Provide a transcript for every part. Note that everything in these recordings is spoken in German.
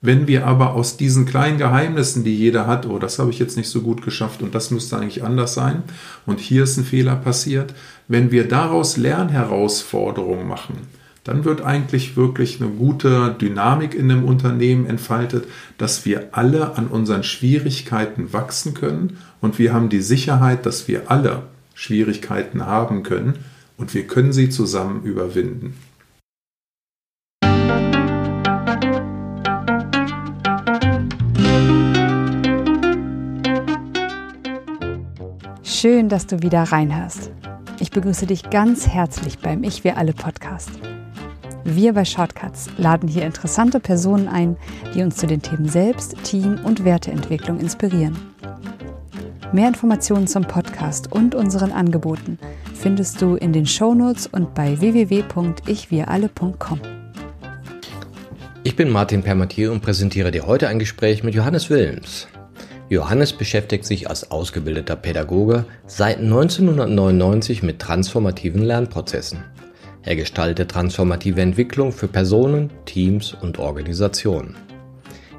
Wenn wir aber aus diesen kleinen Geheimnissen, die jeder hat, oh, das habe ich jetzt nicht so gut geschafft und das müsste eigentlich anders sein und hier ist ein Fehler passiert, wenn wir daraus Lernherausforderungen machen, dann wird eigentlich wirklich eine gute Dynamik in dem Unternehmen entfaltet, dass wir alle an unseren Schwierigkeiten wachsen können und wir haben die Sicherheit, dass wir alle Schwierigkeiten haben können und wir können sie zusammen überwinden. Schön, dass du wieder reinhörst. Ich begrüße dich ganz herzlich beim Ich Wir Alle Podcast. Wir bei Shortcuts laden hier interessante Personen ein, die uns zu den Themen Selbst-, Team- und Werteentwicklung inspirieren. Mehr Informationen zum Podcast und unseren Angeboten findest du in den Shownotes und bei www.ichwiralle.com. Ich bin Martin Permatier und präsentiere dir heute ein Gespräch mit Johannes Wilms. Johannes beschäftigt sich als ausgebildeter Pädagoge seit 1999 mit transformativen Lernprozessen. Er gestaltet transformative Entwicklung für Personen, Teams und Organisationen.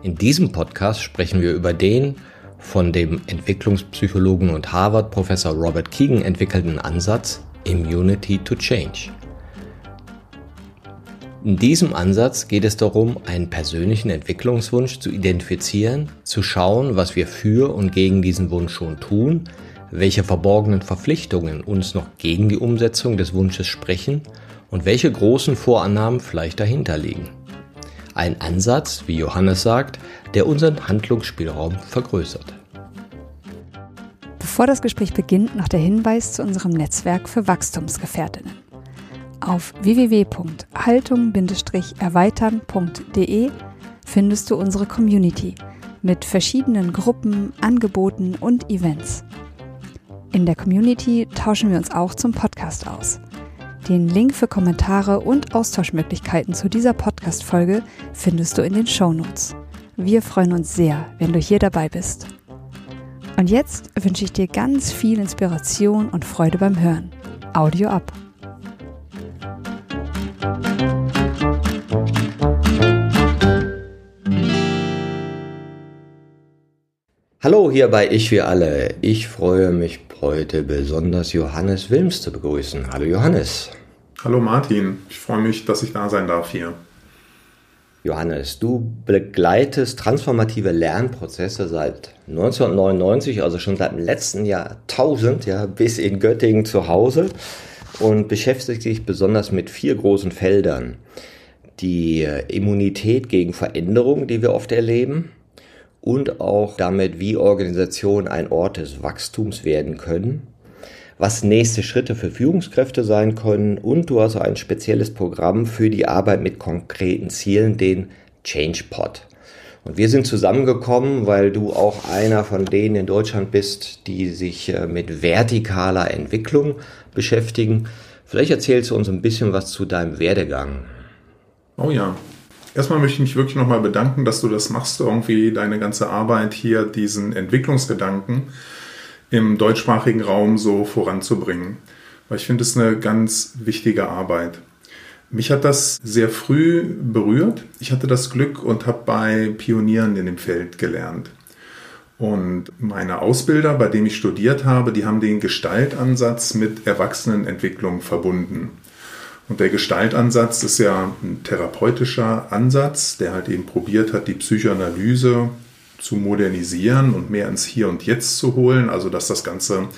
In diesem Podcast sprechen wir über den von dem Entwicklungspsychologen und Harvard-Professor Robert Keegan entwickelten Ansatz Immunity to Change. In diesem Ansatz geht es darum, einen persönlichen Entwicklungswunsch zu identifizieren, zu schauen, was wir für und gegen diesen Wunsch schon tun, welche verborgenen Verpflichtungen uns noch gegen die Umsetzung des Wunsches sprechen und welche großen Vorannahmen vielleicht dahinter liegen. Ein Ansatz, wie Johannes sagt, der unseren Handlungsspielraum vergrößert. Bevor das Gespräch beginnt, noch der Hinweis zu unserem Netzwerk für Wachstumsgefährtinnen. Auf www.haltung-erweitern.de findest du unsere Community mit verschiedenen Gruppen, Angeboten und Events. In der Community tauschen wir uns auch zum Podcast aus. Den Link für Kommentare und Austauschmöglichkeiten zu dieser Podcast-Folge findest du in den Show Notes. Wir freuen uns sehr, wenn du hier dabei bist. Und jetzt wünsche ich dir ganz viel Inspiration und Freude beim Hören. Audio ab. Hallo hier bei Ich wir alle. Ich freue mich heute besonders Johannes Wilms zu begrüßen. Hallo Johannes. Hallo Martin, ich freue mich, dass ich da sein darf hier. Johannes, du begleitest transformative Lernprozesse seit 1999, also schon seit dem letzten Jahrtausend, ja, bis in Göttingen zu Hause und beschäftigst dich besonders mit vier großen Feldern. Die Immunität gegen Veränderungen, die wir oft erleben, und auch damit, wie Organisationen ein Ort des Wachstums werden können, was nächste Schritte für Führungskräfte sein können und du hast ein spezielles Programm für die Arbeit mit konkreten Zielen, den ChangePod. Und wir sind zusammengekommen, weil du auch einer von denen in Deutschland bist, die sich äh, mit vertikaler Entwicklung beschäftigen. Vielleicht erzählst du uns ein bisschen was zu deinem Werdegang. Oh ja, Erstmal möchte ich mich wirklich nochmal bedanken, dass du das machst, irgendwie deine ganze Arbeit hier, diesen Entwicklungsgedanken im deutschsprachigen Raum so voranzubringen. Weil ich finde es eine ganz wichtige Arbeit. Mich hat das sehr früh berührt. Ich hatte das Glück und habe bei Pionieren in dem Feld gelernt. Und meine Ausbilder, bei denen ich studiert habe, die haben den Gestaltansatz mit Erwachsenenentwicklung verbunden. Und der Gestaltansatz ist ja ein therapeutischer Ansatz, der halt eben probiert hat, die Psychoanalyse zu modernisieren und mehr ins Hier und Jetzt zu holen, also dass das Ganze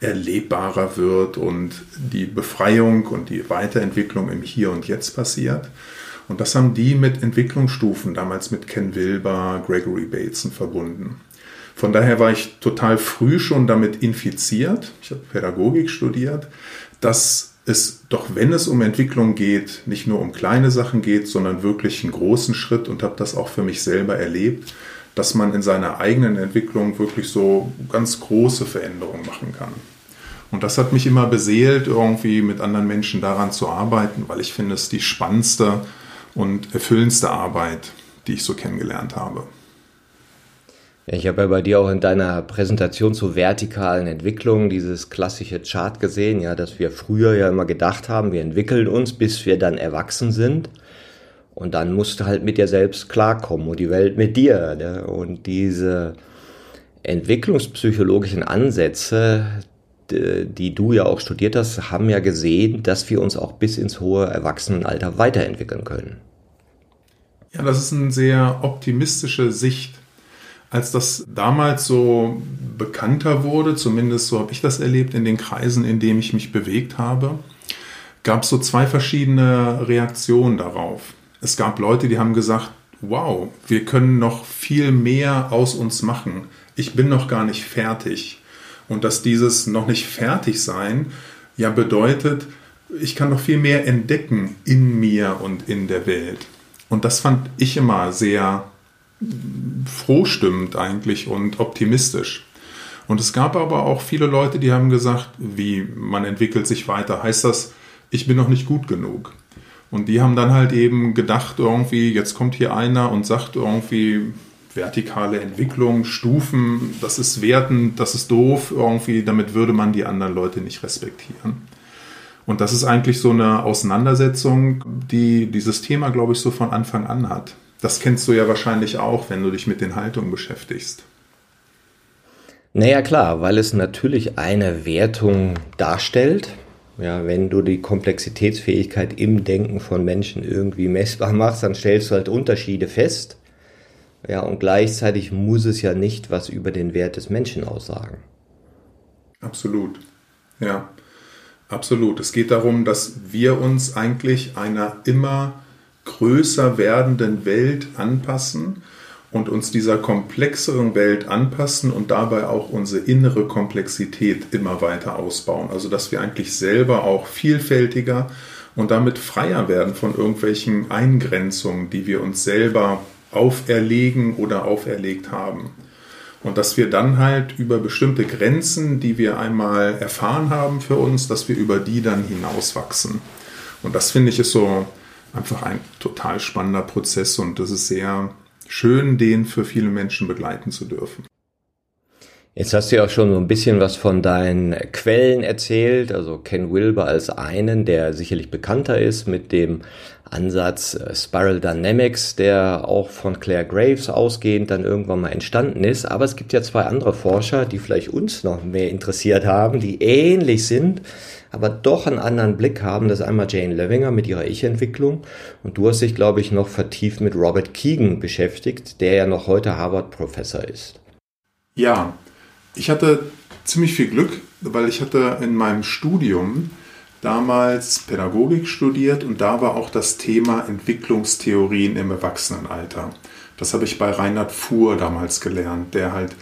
erlebbarer wird und die Befreiung und die Weiterentwicklung im Hier und Jetzt passiert. Und das haben die mit Entwicklungsstufen, damals mit Ken Wilber, Gregory Bateson verbunden. Von daher war ich total früh schon damit infiziert, ich habe Pädagogik studiert, dass es doch, wenn es um Entwicklung geht, nicht nur um kleine Sachen geht, sondern wirklich einen großen Schritt und habe das auch für mich selber erlebt, dass man in seiner eigenen Entwicklung wirklich so ganz große Veränderungen machen kann. Und das hat mich immer beseelt, irgendwie mit anderen Menschen daran zu arbeiten, weil ich finde, es die spannendste und erfüllendste Arbeit, die ich so kennengelernt habe. Ja, ich habe ja bei dir auch in deiner Präsentation zur vertikalen Entwicklung dieses klassische Chart gesehen, ja, dass wir früher ja immer gedacht haben, wir entwickeln uns, bis wir dann erwachsen sind. Und dann musst du halt mit dir selbst klarkommen und die Welt mit dir. Ne? Und diese entwicklungspsychologischen Ansätze, die du ja auch studiert hast, haben ja gesehen, dass wir uns auch bis ins hohe Erwachsenenalter weiterentwickeln können. Ja, das ist eine sehr optimistische Sicht. Als das damals so bekannter wurde, zumindest so habe ich das erlebt in den Kreisen, in denen ich mich bewegt habe, gab es so zwei verschiedene Reaktionen darauf es gab Leute, die haben gesagt, wow, wir können noch viel mehr aus uns machen. Ich bin noch gar nicht fertig. Und dass dieses noch nicht fertig sein ja bedeutet, ich kann noch viel mehr entdecken in mir und in der Welt. Und das fand ich immer sehr frohstimmend eigentlich und optimistisch. Und es gab aber auch viele Leute, die haben gesagt, wie man entwickelt sich weiter. Heißt das, ich bin noch nicht gut genug? Und die haben dann halt eben gedacht, irgendwie, jetzt kommt hier einer und sagt irgendwie, vertikale Entwicklung, Stufen, das ist wertend, das ist doof, irgendwie, damit würde man die anderen Leute nicht respektieren. Und das ist eigentlich so eine Auseinandersetzung, die dieses Thema, glaube ich, so von Anfang an hat. Das kennst du ja wahrscheinlich auch, wenn du dich mit den Haltungen beschäftigst. Naja klar, weil es natürlich eine Wertung darstellt, ja, wenn du die Komplexitätsfähigkeit im Denken von Menschen irgendwie messbar machst, dann stellst du halt Unterschiede fest. Ja, und gleichzeitig muss es ja nicht was über den Wert des Menschen aussagen. Absolut. Ja, absolut. Es geht darum, dass wir uns eigentlich einer immer größer werdenden Welt anpassen und uns dieser komplexeren Welt anpassen und dabei auch unsere innere Komplexität immer weiter ausbauen. Also dass wir eigentlich selber auch vielfältiger und damit freier werden von irgendwelchen Eingrenzungen, die wir uns selber auferlegen oder auferlegt haben. Und dass wir dann halt über bestimmte Grenzen, die wir einmal erfahren haben für uns, dass wir über die dann hinauswachsen. Und das finde ich ist so einfach ein total spannender Prozess und das ist sehr schön, den für viele Menschen begleiten zu dürfen. Jetzt hast du ja auch schon so ein bisschen was von deinen Quellen erzählt, also Ken Wilber als einen, der sicherlich bekannter ist mit dem Ansatz äh, Spiral Dynamics, der auch von Claire Graves ausgehend dann irgendwann mal entstanden ist. Aber es gibt ja zwei andere Forscher, die vielleicht uns noch mehr interessiert haben, die ähnlich sind, aber doch einen anderen Blick haben. Das ist einmal Jane Levinger mit ihrer Ich-Entwicklung und du hast dich, glaube ich, noch vertieft mit Robert Keegan beschäftigt, der ja noch heute Harvard-Professor ist. Ja, ich hatte ziemlich viel Glück, weil ich hatte in meinem Studium damals Pädagogik studiert und da war auch das Thema Entwicklungstheorien im Erwachsenenalter. Das habe ich bei Reinhard Fuhr damals gelernt, der halt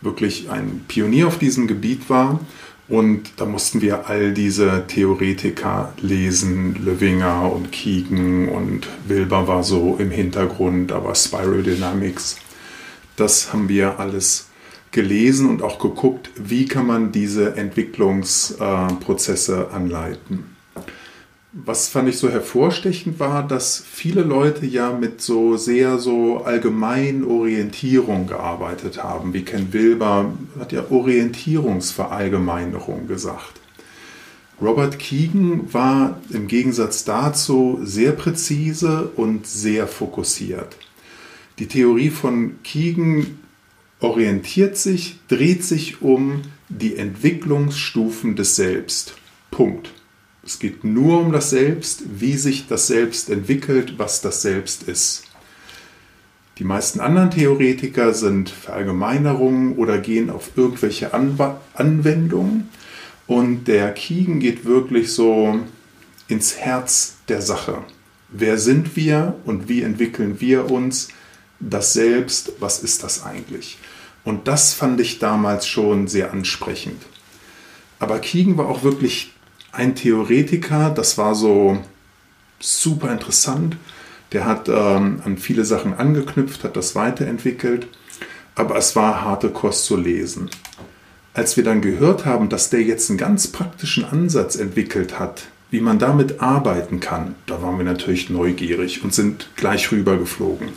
wirklich ein Pionier auf diesem Gebiet war. Und da mussten wir all diese Theoretiker lesen, Löwinger und Keegan und Wilber war so im Hintergrund, aber Spiral Dynamics. Das haben wir alles gelesen und auch geguckt, wie kann man diese Entwicklungsprozesse anleiten. Was fand ich so hervorstechend war, dass viele Leute ja mit so sehr so allgemeinen Orientierung gearbeitet haben. Wie Ken Wilber hat ja Orientierungsverallgemeinerung gesagt. Robert Keegan war im Gegensatz dazu sehr präzise und sehr fokussiert. Die Theorie von Keegan orientiert sich, dreht sich um die Entwicklungsstufen des Selbst. Punkt. Es geht nur um das Selbst, wie sich das Selbst entwickelt, was das Selbst ist. Die meisten anderen Theoretiker sind Verallgemeinerungen oder gehen auf irgendwelche Anw Anwendungen. Und der Kiegen geht wirklich so ins Herz der Sache. Wer sind wir und wie entwickeln wir uns? Das Selbst, was ist das eigentlich? Und das fand ich damals schon sehr ansprechend. Aber Kiegen war auch wirklich ein Theoretiker, das war so super interessant. Der hat ähm, an viele Sachen angeknüpft, hat das weiterentwickelt, aber es war harte Kost zu lesen. Als wir dann gehört haben, dass der jetzt einen ganz praktischen Ansatz entwickelt hat, wie man damit arbeiten kann, da waren wir natürlich neugierig und sind gleich rübergeflogen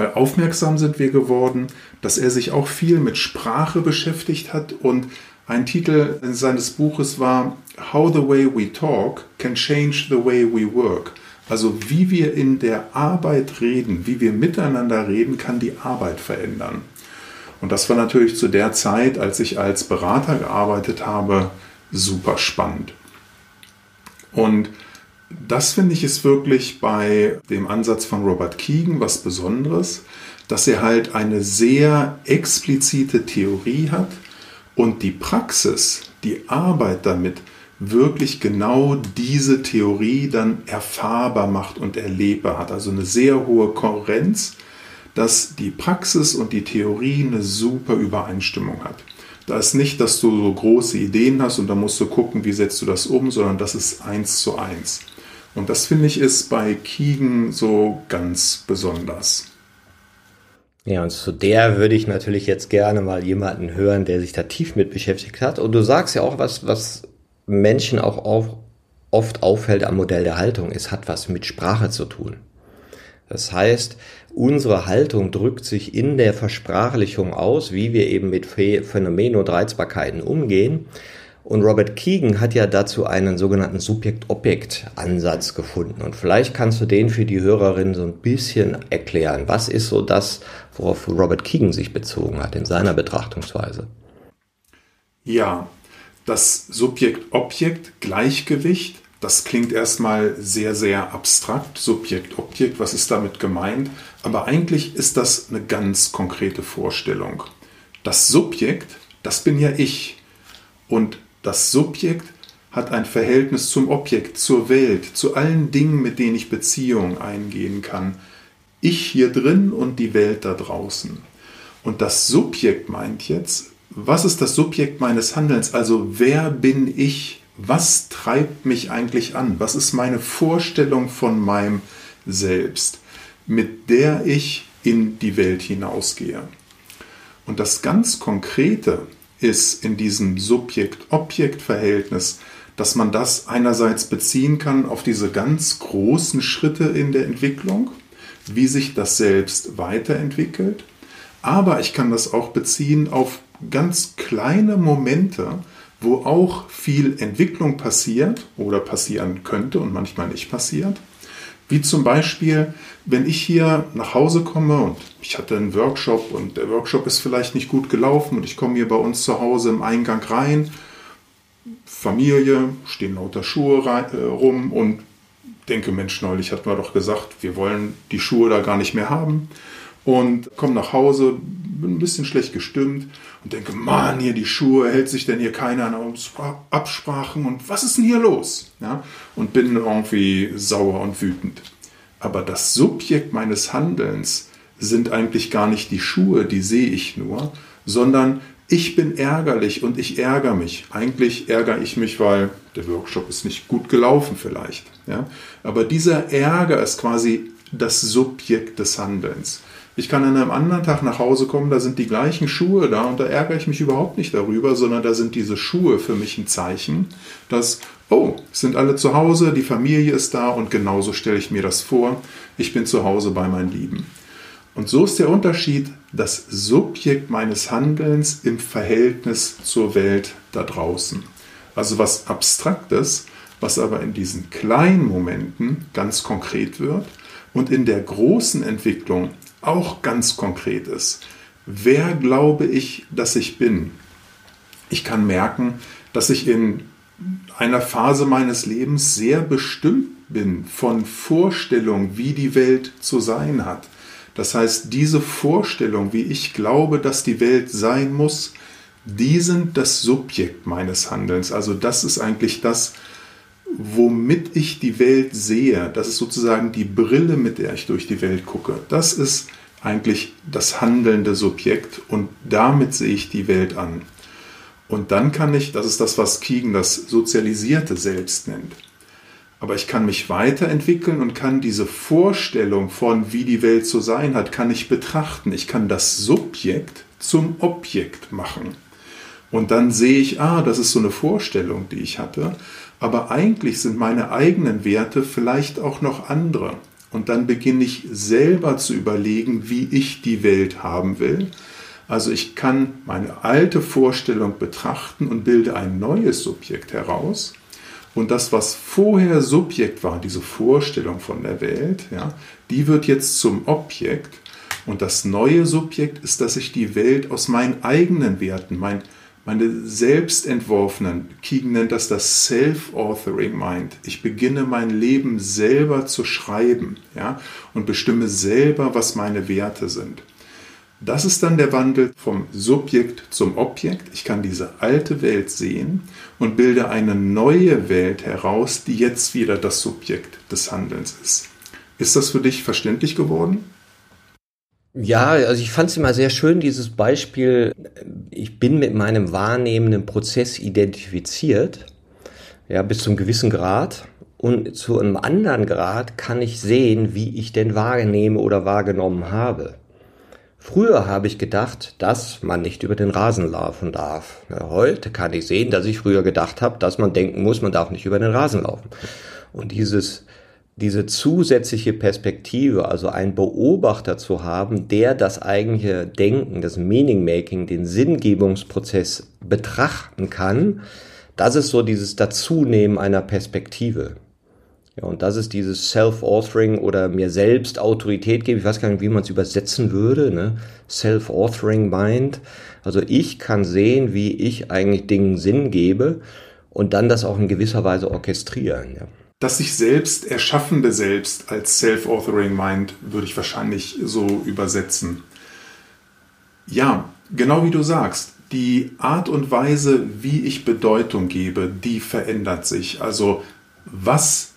weil aufmerksam sind wir geworden, dass er sich auch viel mit Sprache beschäftigt hat und ein Titel seines Buches war How the Way We Talk Can Change the Way We Work. Also wie wir in der Arbeit reden, wie wir miteinander reden, kann die Arbeit verändern. Und das war natürlich zu der Zeit, als ich als Berater gearbeitet habe, super spannend. Und das finde ich ist wirklich bei dem Ansatz von Robert Keegan was Besonderes, dass er halt eine sehr explizite Theorie hat und die Praxis, die Arbeit damit wirklich genau diese Theorie dann erfahrbar macht und erlebbar hat. Also eine sehr hohe Kohärenz, dass die Praxis und die Theorie eine super Übereinstimmung hat. Da ist nicht, dass du so große Ideen hast und da musst du gucken, wie setzt du das um, sondern das ist eins zu eins. Und das finde ich ist bei Kiegen so ganz besonders. Ja, und zu der würde ich natürlich jetzt gerne mal jemanden hören, der sich da tief mit beschäftigt hat. Und du sagst ja auch was, was Menschen auch auf, oft auffällt am Modell der Haltung. Es hat was mit Sprache zu tun. Das heißt, unsere Haltung drückt sich in der Versprachlichung aus, wie wir eben mit Phänomenen und Reizbarkeiten umgehen. Und Robert Keegan hat ja dazu einen sogenannten Subjekt-Objekt-Ansatz gefunden. Und vielleicht kannst du den für die Hörerinnen so ein bisschen erklären. Was ist so das, worauf Robert Keegan sich bezogen hat in seiner Betrachtungsweise? Ja, das Subjekt-Objekt-Gleichgewicht, das klingt erstmal sehr, sehr abstrakt. Subjekt-Objekt, was ist damit gemeint? Aber eigentlich ist das eine ganz konkrete Vorstellung. Das Subjekt, das bin ja ich. Und das Subjekt hat ein Verhältnis zum Objekt, zur Welt, zu allen Dingen, mit denen ich Beziehungen eingehen kann. Ich hier drin und die Welt da draußen. Und das Subjekt meint jetzt, was ist das Subjekt meines Handelns? Also wer bin ich? Was treibt mich eigentlich an? Was ist meine Vorstellung von meinem Selbst, mit der ich in die Welt hinausgehe? Und das ganz Konkrete, ist in diesem Subjekt-Objekt-Verhältnis, dass man das einerseits beziehen kann auf diese ganz großen Schritte in der Entwicklung, wie sich das selbst weiterentwickelt, aber ich kann das auch beziehen auf ganz kleine Momente, wo auch viel Entwicklung passiert oder passieren könnte und manchmal nicht passiert. Wie zum Beispiel, wenn ich hier nach Hause komme und ich hatte einen Workshop und der Workshop ist vielleicht nicht gut gelaufen und ich komme hier bei uns zu Hause im Eingang rein, Familie, stehen lauter Schuhe äh, rum und denke, Mensch, neulich hatten wir doch gesagt, wir wollen die Schuhe da gar nicht mehr haben und komme nach Hause, bin ein bisschen schlecht gestimmt und denke, Mann, hier die Schuhe, hält sich denn hier keiner an Absprachen und was ist denn hier los? Ja, und bin irgendwie sauer und wütend. Aber das Subjekt meines Handelns sind eigentlich gar nicht die Schuhe, die sehe ich nur, sondern ich bin ärgerlich und ich ärgere mich. Eigentlich ärgere ich mich, weil der Workshop ist nicht gut gelaufen vielleicht. Ja? Aber dieser Ärger ist quasi das Subjekt des Handelns. Ich kann an einem anderen Tag nach Hause kommen, da sind die gleichen Schuhe da und da ärgere ich mich überhaupt nicht darüber, sondern da sind diese Schuhe für mich ein Zeichen, dass, oh, sind alle zu Hause, die Familie ist da und genauso stelle ich mir das vor. Ich bin zu Hause bei meinen Lieben. Und so ist der Unterschied das Subjekt meines Handelns im Verhältnis zur Welt da draußen. Also was Abstraktes, was aber in diesen kleinen Momenten ganz konkret wird und in der großen Entwicklung auch ganz konkret ist. Wer glaube ich, dass ich bin? Ich kann merken, dass ich in einer Phase meines Lebens sehr bestimmt bin von Vorstellungen, wie die Welt zu sein hat. Das heißt, diese Vorstellung, wie ich glaube, dass die Welt sein muss, die sind das Subjekt meines Handelns. Also das ist eigentlich das, womit ich die Welt sehe. Das ist sozusagen die Brille, mit der ich durch die Welt gucke. Das ist eigentlich das handelnde Subjekt und damit sehe ich die Welt an. Und dann kann ich, das ist das, was Keegan das sozialisierte Selbst nennt. Aber ich kann mich weiterentwickeln und kann diese Vorstellung von, wie die Welt zu sein hat, kann ich betrachten. Ich kann das Subjekt zum Objekt machen. Und dann sehe ich, ah, das ist so eine Vorstellung, die ich hatte. Aber eigentlich sind meine eigenen Werte vielleicht auch noch andere. Und dann beginne ich selber zu überlegen, wie ich die Welt haben will. Also ich kann meine alte Vorstellung betrachten und bilde ein neues Subjekt heraus. Und das, was vorher Subjekt war, diese Vorstellung von der Welt, ja, die wird jetzt zum Objekt. Und das neue Subjekt ist, dass ich die Welt aus meinen eigenen Werten, mein, meine selbstentworfenen, Keegan nennt das das Self-Authoring Mind. Ich beginne mein Leben selber zu schreiben ja, und bestimme selber, was meine Werte sind. Das ist dann der Wandel vom Subjekt zum Objekt. Ich kann diese alte Welt sehen und bilde eine neue Welt heraus, die jetzt wieder das Subjekt des Handelns ist. Ist das für dich verständlich geworden? Ja, also ich fand es immer sehr schön, dieses Beispiel, ich bin mit meinem wahrnehmenden Prozess identifiziert, ja, bis zum gewissen Grad. Und zu einem anderen Grad kann ich sehen, wie ich denn wahrnehme oder wahrgenommen habe. Früher habe ich gedacht, dass man nicht über den Rasen laufen darf. Heute kann ich sehen, dass ich früher gedacht habe, dass man denken muss, man darf nicht über den Rasen laufen. Und dieses, diese zusätzliche Perspektive, also einen Beobachter zu haben, der das eigentliche Denken, das Meaning-Making, den Sinngebungsprozess betrachten kann, das ist so dieses Dazunehmen einer Perspektive. Ja, und das ist dieses Self-Authoring oder mir selbst Autorität geben. Ich weiß gar nicht, wie man es übersetzen würde. Ne? Self-Authoring Mind. Also ich kann sehen, wie ich eigentlich Dingen Sinn gebe und dann das auch in gewisser Weise orchestrieren. Ja. Das sich selbst erschaffende Selbst als Self-Authoring Mind würde ich wahrscheinlich so übersetzen. Ja, genau wie du sagst, die Art und Weise, wie ich Bedeutung gebe, die verändert sich. Also was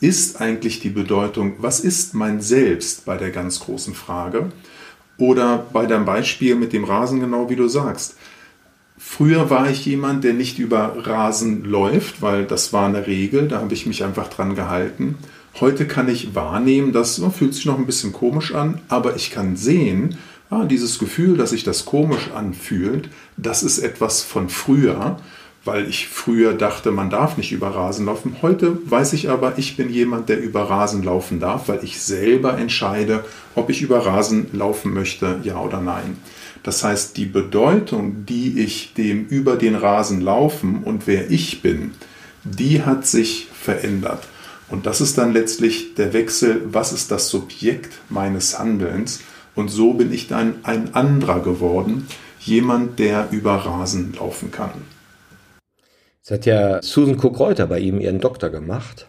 ist eigentlich die Bedeutung, was ist mein Selbst bei der ganz großen Frage? Oder bei deinem Beispiel mit dem Rasen genau wie du sagst. Früher war ich jemand, der nicht über Rasen läuft, weil das war eine Regel, da habe ich mich einfach dran gehalten. Heute kann ich wahrnehmen, das fühlt sich noch ein bisschen komisch an, aber ich kann sehen, ah, dieses Gefühl, dass sich das komisch anfühlt, das ist etwas von früher weil ich früher dachte, man darf nicht über Rasen laufen. Heute weiß ich aber, ich bin jemand, der über Rasen laufen darf, weil ich selber entscheide, ob ich über Rasen laufen möchte, ja oder nein. Das heißt, die Bedeutung, die ich dem über den Rasen laufen und wer ich bin, die hat sich verändert. Und das ist dann letztlich der Wechsel, was ist das Subjekt meines Handelns? Und so bin ich dann ein anderer geworden, jemand, der über Rasen laufen kann. Es hat ja Susan Cook-Reuter bei ihm ihren Doktor gemacht.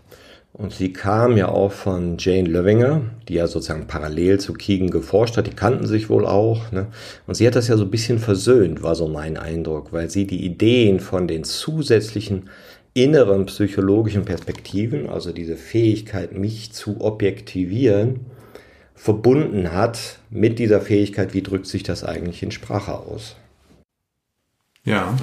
Und sie kam ja auch von Jane Löwinger, die ja sozusagen parallel zu Keegan geforscht hat. Die kannten sich wohl auch. Ne? Und sie hat das ja so ein bisschen versöhnt, war so mein Eindruck, weil sie die Ideen von den zusätzlichen inneren psychologischen Perspektiven, also diese Fähigkeit, mich zu objektivieren, verbunden hat mit dieser Fähigkeit, wie drückt sich das eigentlich in Sprache aus. Ja,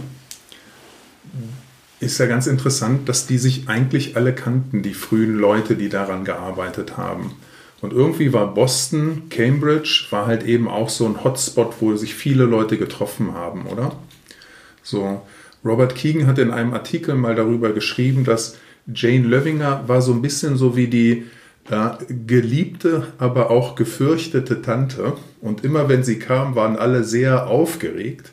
ist ja ganz interessant, dass die sich eigentlich alle kannten, die frühen Leute, die daran gearbeitet haben. Und irgendwie war Boston, Cambridge, war halt eben auch so ein Hotspot, wo sich viele Leute getroffen haben, oder? So, Robert Keegan hat in einem Artikel mal darüber geschrieben, dass Jane Löwinger war so ein bisschen so wie die ja, geliebte, aber auch gefürchtete Tante. Und immer wenn sie kam, waren alle sehr aufgeregt.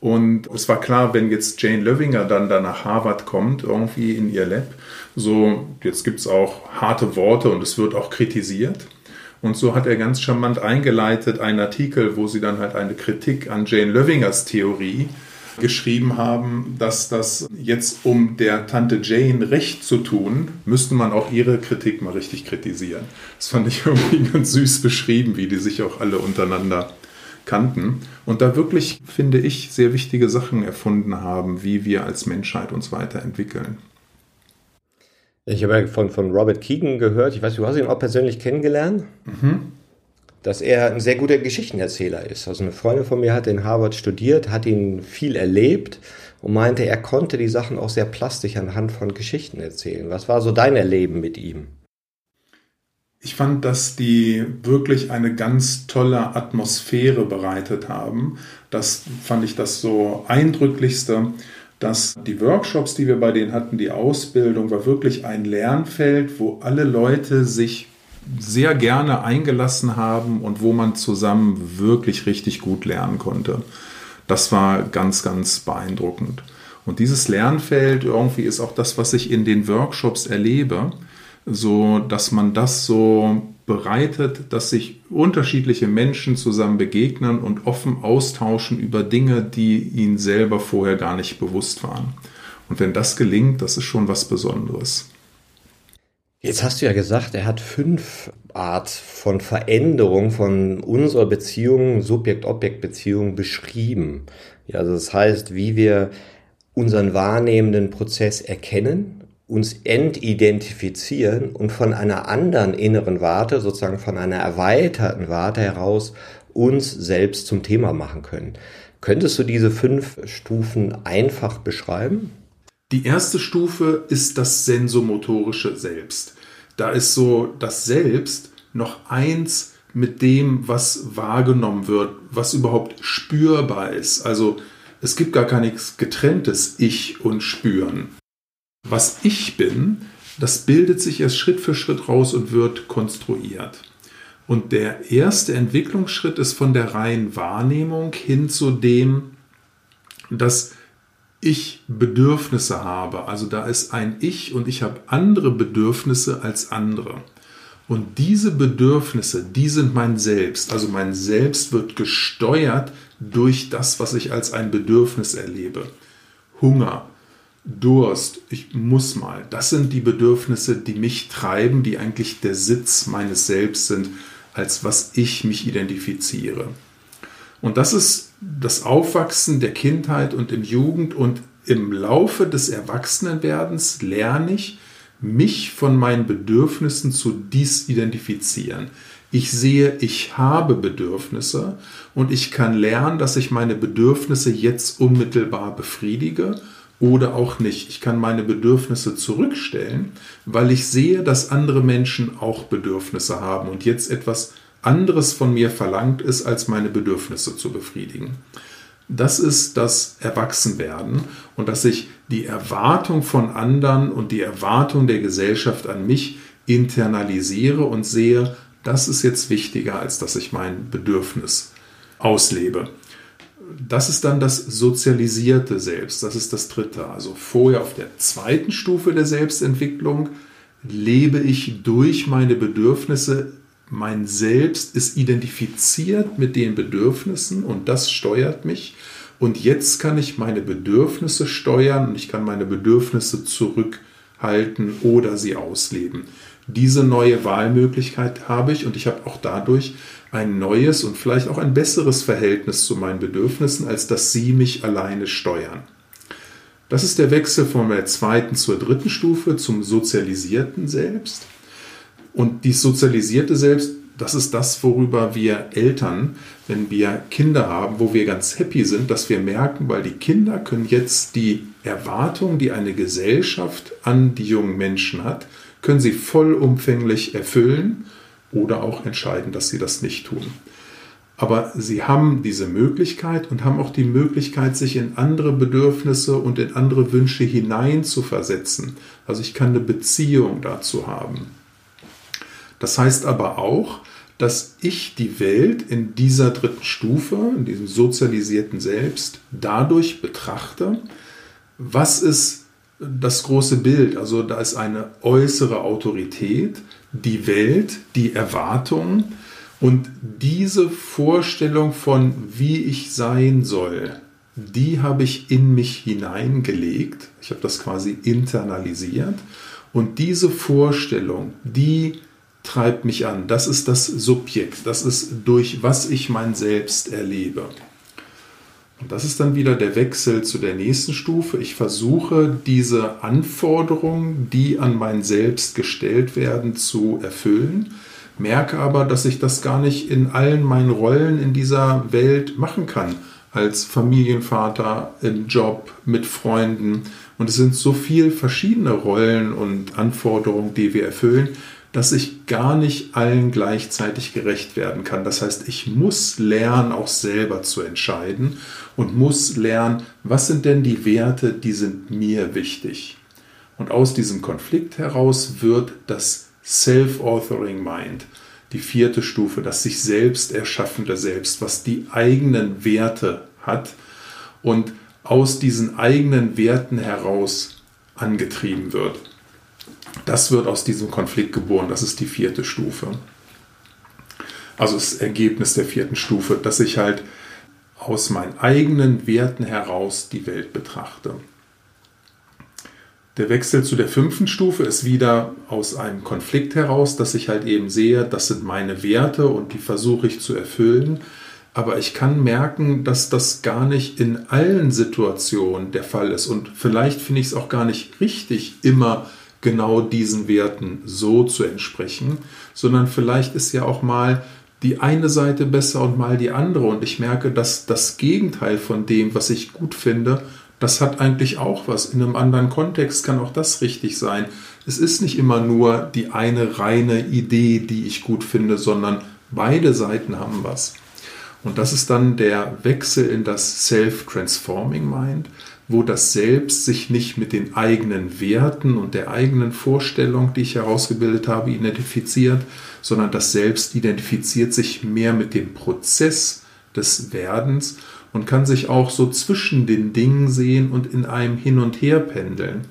Und es war klar, wenn jetzt Jane Löwinger dann da nach Harvard kommt, irgendwie in ihr Lab, so, jetzt gibt es auch harte Worte und es wird auch kritisiert. Und so hat er ganz charmant eingeleitet einen Artikel, wo sie dann halt eine Kritik an Jane Lövingers Theorie geschrieben haben, dass das jetzt, um der Tante Jane recht zu tun, müsste man auch ihre Kritik mal richtig kritisieren. Das fand ich irgendwie ganz süß beschrieben, wie die sich auch alle untereinander kannten und da wirklich, finde ich, sehr wichtige Sachen erfunden haben, wie wir als Menschheit uns weiterentwickeln. Ich habe ja von, von Robert Keegan gehört, ich weiß, du hast ihn auch persönlich kennengelernt, mhm. dass er ein sehr guter Geschichtenerzähler ist. Also eine Freundin von mir hat in Harvard studiert, hat ihn viel erlebt und meinte, er konnte die Sachen auch sehr plastisch anhand von Geschichten erzählen. Was war so dein Erleben mit ihm? Ich fand, dass die wirklich eine ganz tolle Atmosphäre bereitet haben. Das fand ich das so eindrücklichste, dass die Workshops, die wir bei denen hatten, die Ausbildung war wirklich ein Lernfeld, wo alle Leute sich sehr gerne eingelassen haben und wo man zusammen wirklich richtig gut lernen konnte. Das war ganz, ganz beeindruckend. Und dieses Lernfeld irgendwie ist auch das, was ich in den Workshops erlebe, so dass man das so bereitet, dass sich unterschiedliche Menschen zusammen begegnen und offen austauschen über Dinge, die ihnen selber vorher gar nicht bewusst waren. Und wenn das gelingt, das ist schon was Besonderes. Jetzt hast du ja gesagt, er hat fünf Art von Veränderung von unserer Beziehung, Subjekt-Objekt-Beziehung beschrieben. Ja, also das heißt, wie wir unseren wahrnehmenden Prozess erkennen, uns entidentifizieren und von einer anderen inneren Warte, sozusagen von einer erweiterten Warte heraus uns selbst zum Thema machen können. Könntest du diese fünf Stufen einfach beschreiben? Die erste Stufe ist das sensomotorische Selbst. Da ist so das Selbst noch eins mit dem, was wahrgenommen wird, was überhaupt spürbar ist. Also es gibt gar kein getrenntes Ich und Spüren. Was ich bin, das bildet sich erst Schritt für Schritt raus und wird konstruiert. Und der erste Entwicklungsschritt ist von der reinen Wahrnehmung hin zu dem, dass ich Bedürfnisse habe. Also da ist ein Ich und ich habe andere Bedürfnisse als andere. Und diese Bedürfnisse, die sind mein Selbst. Also mein Selbst wird gesteuert durch das, was ich als ein Bedürfnis erlebe. Hunger, Durst, ich muss mal. Das sind die Bedürfnisse, die mich treiben, die eigentlich der Sitz meines Selbst sind, als was ich mich identifiziere. Und das ist das Aufwachsen der Kindheit und im Jugend und im Laufe des Erwachsenenwerdens lerne ich, mich von meinen Bedürfnissen zu disidentifizieren. Ich sehe, ich habe Bedürfnisse und ich kann lernen, dass ich meine Bedürfnisse jetzt unmittelbar befriedige oder auch nicht. Ich kann meine Bedürfnisse zurückstellen, weil ich sehe, dass andere Menschen auch Bedürfnisse haben und jetzt etwas anderes von mir verlangt ist, als meine Bedürfnisse zu befriedigen. Das ist das Erwachsenwerden und dass ich die Erwartung von anderen und die Erwartung der Gesellschaft an mich internalisiere und sehe, das ist jetzt wichtiger, als dass ich mein Bedürfnis auslebe. Das ist dann das sozialisierte Selbst, das ist das dritte. Also vorher auf der zweiten Stufe der Selbstentwicklung lebe ich durch meine Bedürfnisse mein Selbst ist identifiziert mit den Bedürfnissen und das steuert mich. Und jetzt kann ich meine Bedürfnisse steuern und ich kann meine Bedürfnisse zurückhalten oder sie ausleben. Diese neue Wahlmöglichkeit habe ich und ich habe auch dadurch ein neues und vielleicht auch ein besseres Verhältnis zu meinen Bedürfnissen, als dass sie mich alleine steuern. Das ist der Wechsel von der zweiten zur dritten Stufe zum sozialisierten Selbst. Und die sozialisierte Selbst, das ist das, worüber wir Eltern, wenn wir Kinder haben, wo wir ganz happy sind, dass wir merken, weil die Kinder können jetzt die Erwartungen, die eine Gesellschaft an die jungen Menschen hat, können sie vollumfänglich erfüllen oder auch entscheiden, dass sie das nicht tun. Aber sie haben diese Möglichkeit und haben auch die Möglichkeit, sich in andere Bedürfnisse und in andere Wünsche hineinzuversetzen. Also ich kann eine Beziehung dazu haben. Das heißt aber auch, dass ich die Welt in dieser dritten Stufe, in diesem sozialisierten Selbst, dadurch betrachte, was ist das große Bild. Also da ist eine äußere Autorität, die Welt, die Erwartungen und diese Vorstellung von, wie ich sein soll, die habe ich in mich hineingelegt. Ich habe das quasi internalisiert. Und diese Vorstellung, die treibt mich an. Das ist das Subjekt. Das ist durch was ich mein Selbst erlebe. Und das ist dann wieder der Wechsel zu der nächsten Stufe. Ich versuche diese Anforderungen, die an mein Selbst gestellt werden, zu erfüllen, merke aber, dass ich das gar nicht in allen meinen Rollen in dieser Welt machen kann. Als Familienvater, im Job, mit Freunden. Und es sind so viele verschiedene Rollen und Anforderungen, die wir erfüllen, dass ich gar nicht allen gleichzeitig gerecht werden kann. Das heißt, ich muss lernen, auch selber zu entscheiden und muss lernen, was sind denn die Werte, die sind mir wichtig. Und aus diesem Konflikt heraus wird das Self-Authoring Mind, die vierte Stufe, das sich selbst erschaffende Selbst, was die eigenen Werte hat und aus diesen eigenen Werten heraus angetrieben wird. Das wird aus diesem Konflikt geboren. Das ist die vierte Stufe. Also das Ergebnis der vierten Stufe, dass ich halt aus meinen eigenen Werten heraus die Welt betrachte. Der Wechsel zu der fünften Stufe ist wieder aus einem Konflikt heraus, dass ich halt eben sehe, das sind meine Werte und die versuche ich zu erfüllen. Aber ich kann merken, dass das gar nicht in allen Situationen der Fall ist. Und vielleicht finde ich es auch gar nicht richtig, immer genau diesen Werten so zu entsprechen, sondern vielleicht ist ja auch mal die eine Seite besser und mal die andere. Und ich merke, dass das Gegenteil von dem, was ich gut finde, das hat eigentlich auch was. In einem anderen Kontext kann auch das richtig sein. Es ist nicht immer nur die eine reine Idee, die ich gut finde, sondern beide Seiten haben was. Und das ist dann der Wechsel in das Self-Transforming Mind, wo das Selbst sich nicht mit den eigenen Werten und der eigenen Vorstellung, die ich herausgebildet habe, identifiziert, sondern das Selbst identifiziert sich mehr mit dem Prozess des Werdens und kann sich auch so zwischen den Dingen sehen und in einem Hin und Her pendeln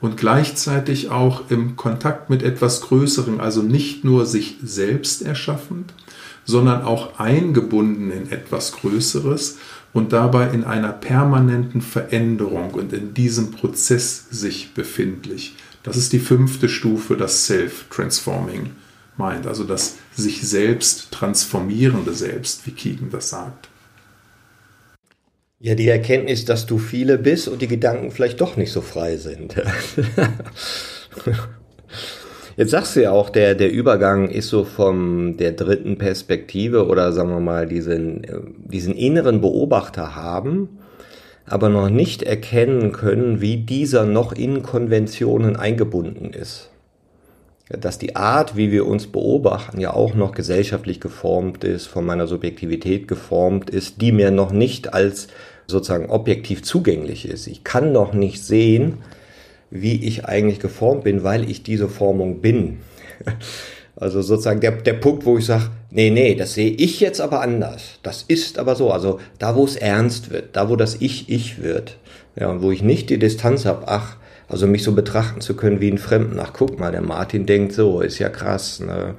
und gleichzeitig auch im Kontakt mit etwas Größerem, also nicht nur sich selbst erschaffend, sondern auch eingebunden in etwas Größeres und dabei in einer permanenten Veränderung und in diesem Prozess sich befindlich. Das ist die fünfte Stufe, das Self-Transforming Mind, also das sich selbst transformierende Selbst, wie Keegan das sagt. Ja, die Erkenntnis, dass du viele bist und die Gedanken vielleicht doch nicht so frei sind. Jetzt sagst du ja auch, der, der Übergang ist so von der dritten Perspektive oder sagen wir mal diesen, diesen inneren Beobachter haben, aber noch nicht erkennen können, wie dieser noch in Konventionen eingebunden ist dass die Art, wie wir uns beobachten, ja auch noch gesellschaftlich geformt ist, von meiner Subjektivität geformt ist, die mir noch nicht als sozusagen objektiv zugänglich ist. Ich kann noch nicht sehen, wie ich eigentlich geformt bin, weil ich diese Formung bin. Also sozusagen der, der Punkt, wo ich sage, nee, nee, das sehe ich jetzt aber anders. Das ist aber so. Also da, wo es ernst wird, da, wo das Ich Ich wird, ja, und wo ich nicht die Distanz habe, ach, also mich so betrachten zu können wie ein Fremden. Ach, guck mal, der Martin denkt so, ist ja krass. Ne?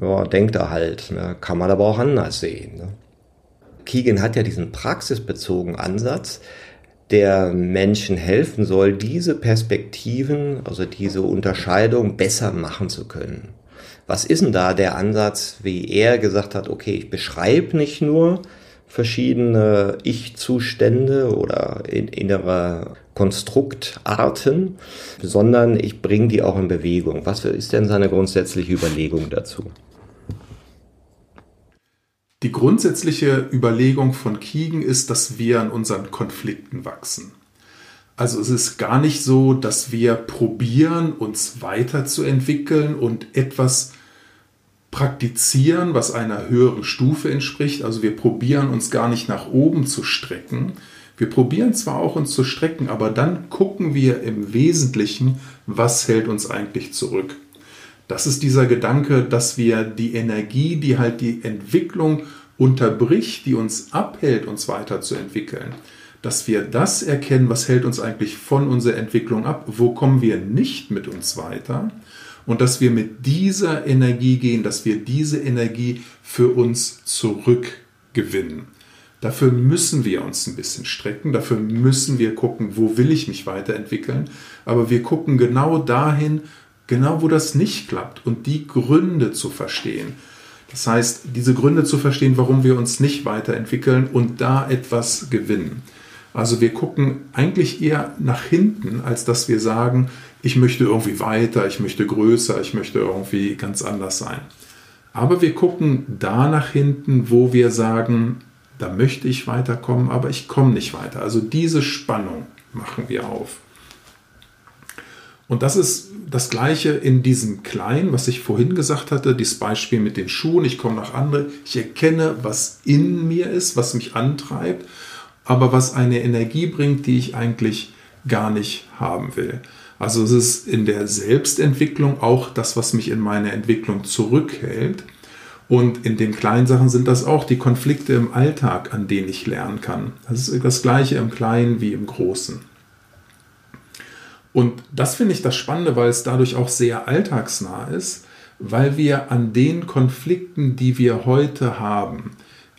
Ja, denkt er halt. Ne? Kann man aber auch anders sehen. Ne? Keegan hat ja diesen praxisbezogenen Ansatz, der Menschen helfen soll, diese Perspektiven, also diese Unterscheidung besser machen zu können. Was ist denn da der Ansatz, wie er gesagt hat, okay, ich beschreibe nicht nur verschiedene Ich-Zustände oder innere Konstruktarten, sondern ich bringe die auch in Bewegung. Was ist denn seine grundsätzliche Überlegung dazu? Die grundsätzliche Überlegung von Kiegen ist, dass wir an unseren Konflikten wachsen. Also es ist gar nicht so, dass wir probieren, uns weiterzuentwickeln und etwas praktizieren, was einer höheren Stufe entspricht. Also wir probieren uns gar nicht nach oben zu strecken. Wir probieren zwar auch uns zu strecken, aber dann gucken wir im Wesentlichen, was hält uns eigentlich zurück. Das ist dieser Gedanke, dass wir die Energie, die halt die Entwicklung unterbricht, die uns abhält, uns weiterzuentwickeln, dass wir das erkennen, was hält uns eigentlich von unserer Entwicklung ab, wo kommen wir nicht mit uns weiter und dass wir mit dieser Energie gehen, dass wir diese Energie für uns zurückgewinnen. Dafür müssen wir uns ein bisschen strecken, dafür müssen wir gucken, wo will ich mich weiterentwickeln, aber wir gucken genau dahin, genau wo das nicht klappt und die Gründe zu verstehen. Das heißt, diese Gründe zu verstehen, warum wir uns nicht weiterentwickeln und da etwas gewinnen. Also wir gucken eigentlich eher nach hinten, als dass wir sagen, ich möchte irgendwie weiter, ich möchte größer, ich möchte irgendwie ganz anders sein. Aber wir gucken da nach hinten, wo wir sagen, da möchte ich weiterkommen, aber ich komme nicht weiter. Also diese Spannung machen wir auf. Und das ist das gleiche in diesem Kleinen, was ich vorhin gesagt hatte, dieses Beispiel mit den Schuhen. Ich komme nach andere, ich erkenne, was in mir ist, was mich antreibt, aber was eine Energie bringt, die ich eigentlich gar nicht haben will. Also es ist in der Selbstentwicklung auch das, was mich in meiner Entwicklung zurückhält. Und in den kleinen Sachen sind das auch die Konflikte im Alltag, an denen ich lernen kann. Das ist das gleiche im Kleinen wie im Großen. Und das finde ich das Spannende, weil es dadurch auch sehr alltagsnah ist, weil wir an den Konflikten, die wir heute haben,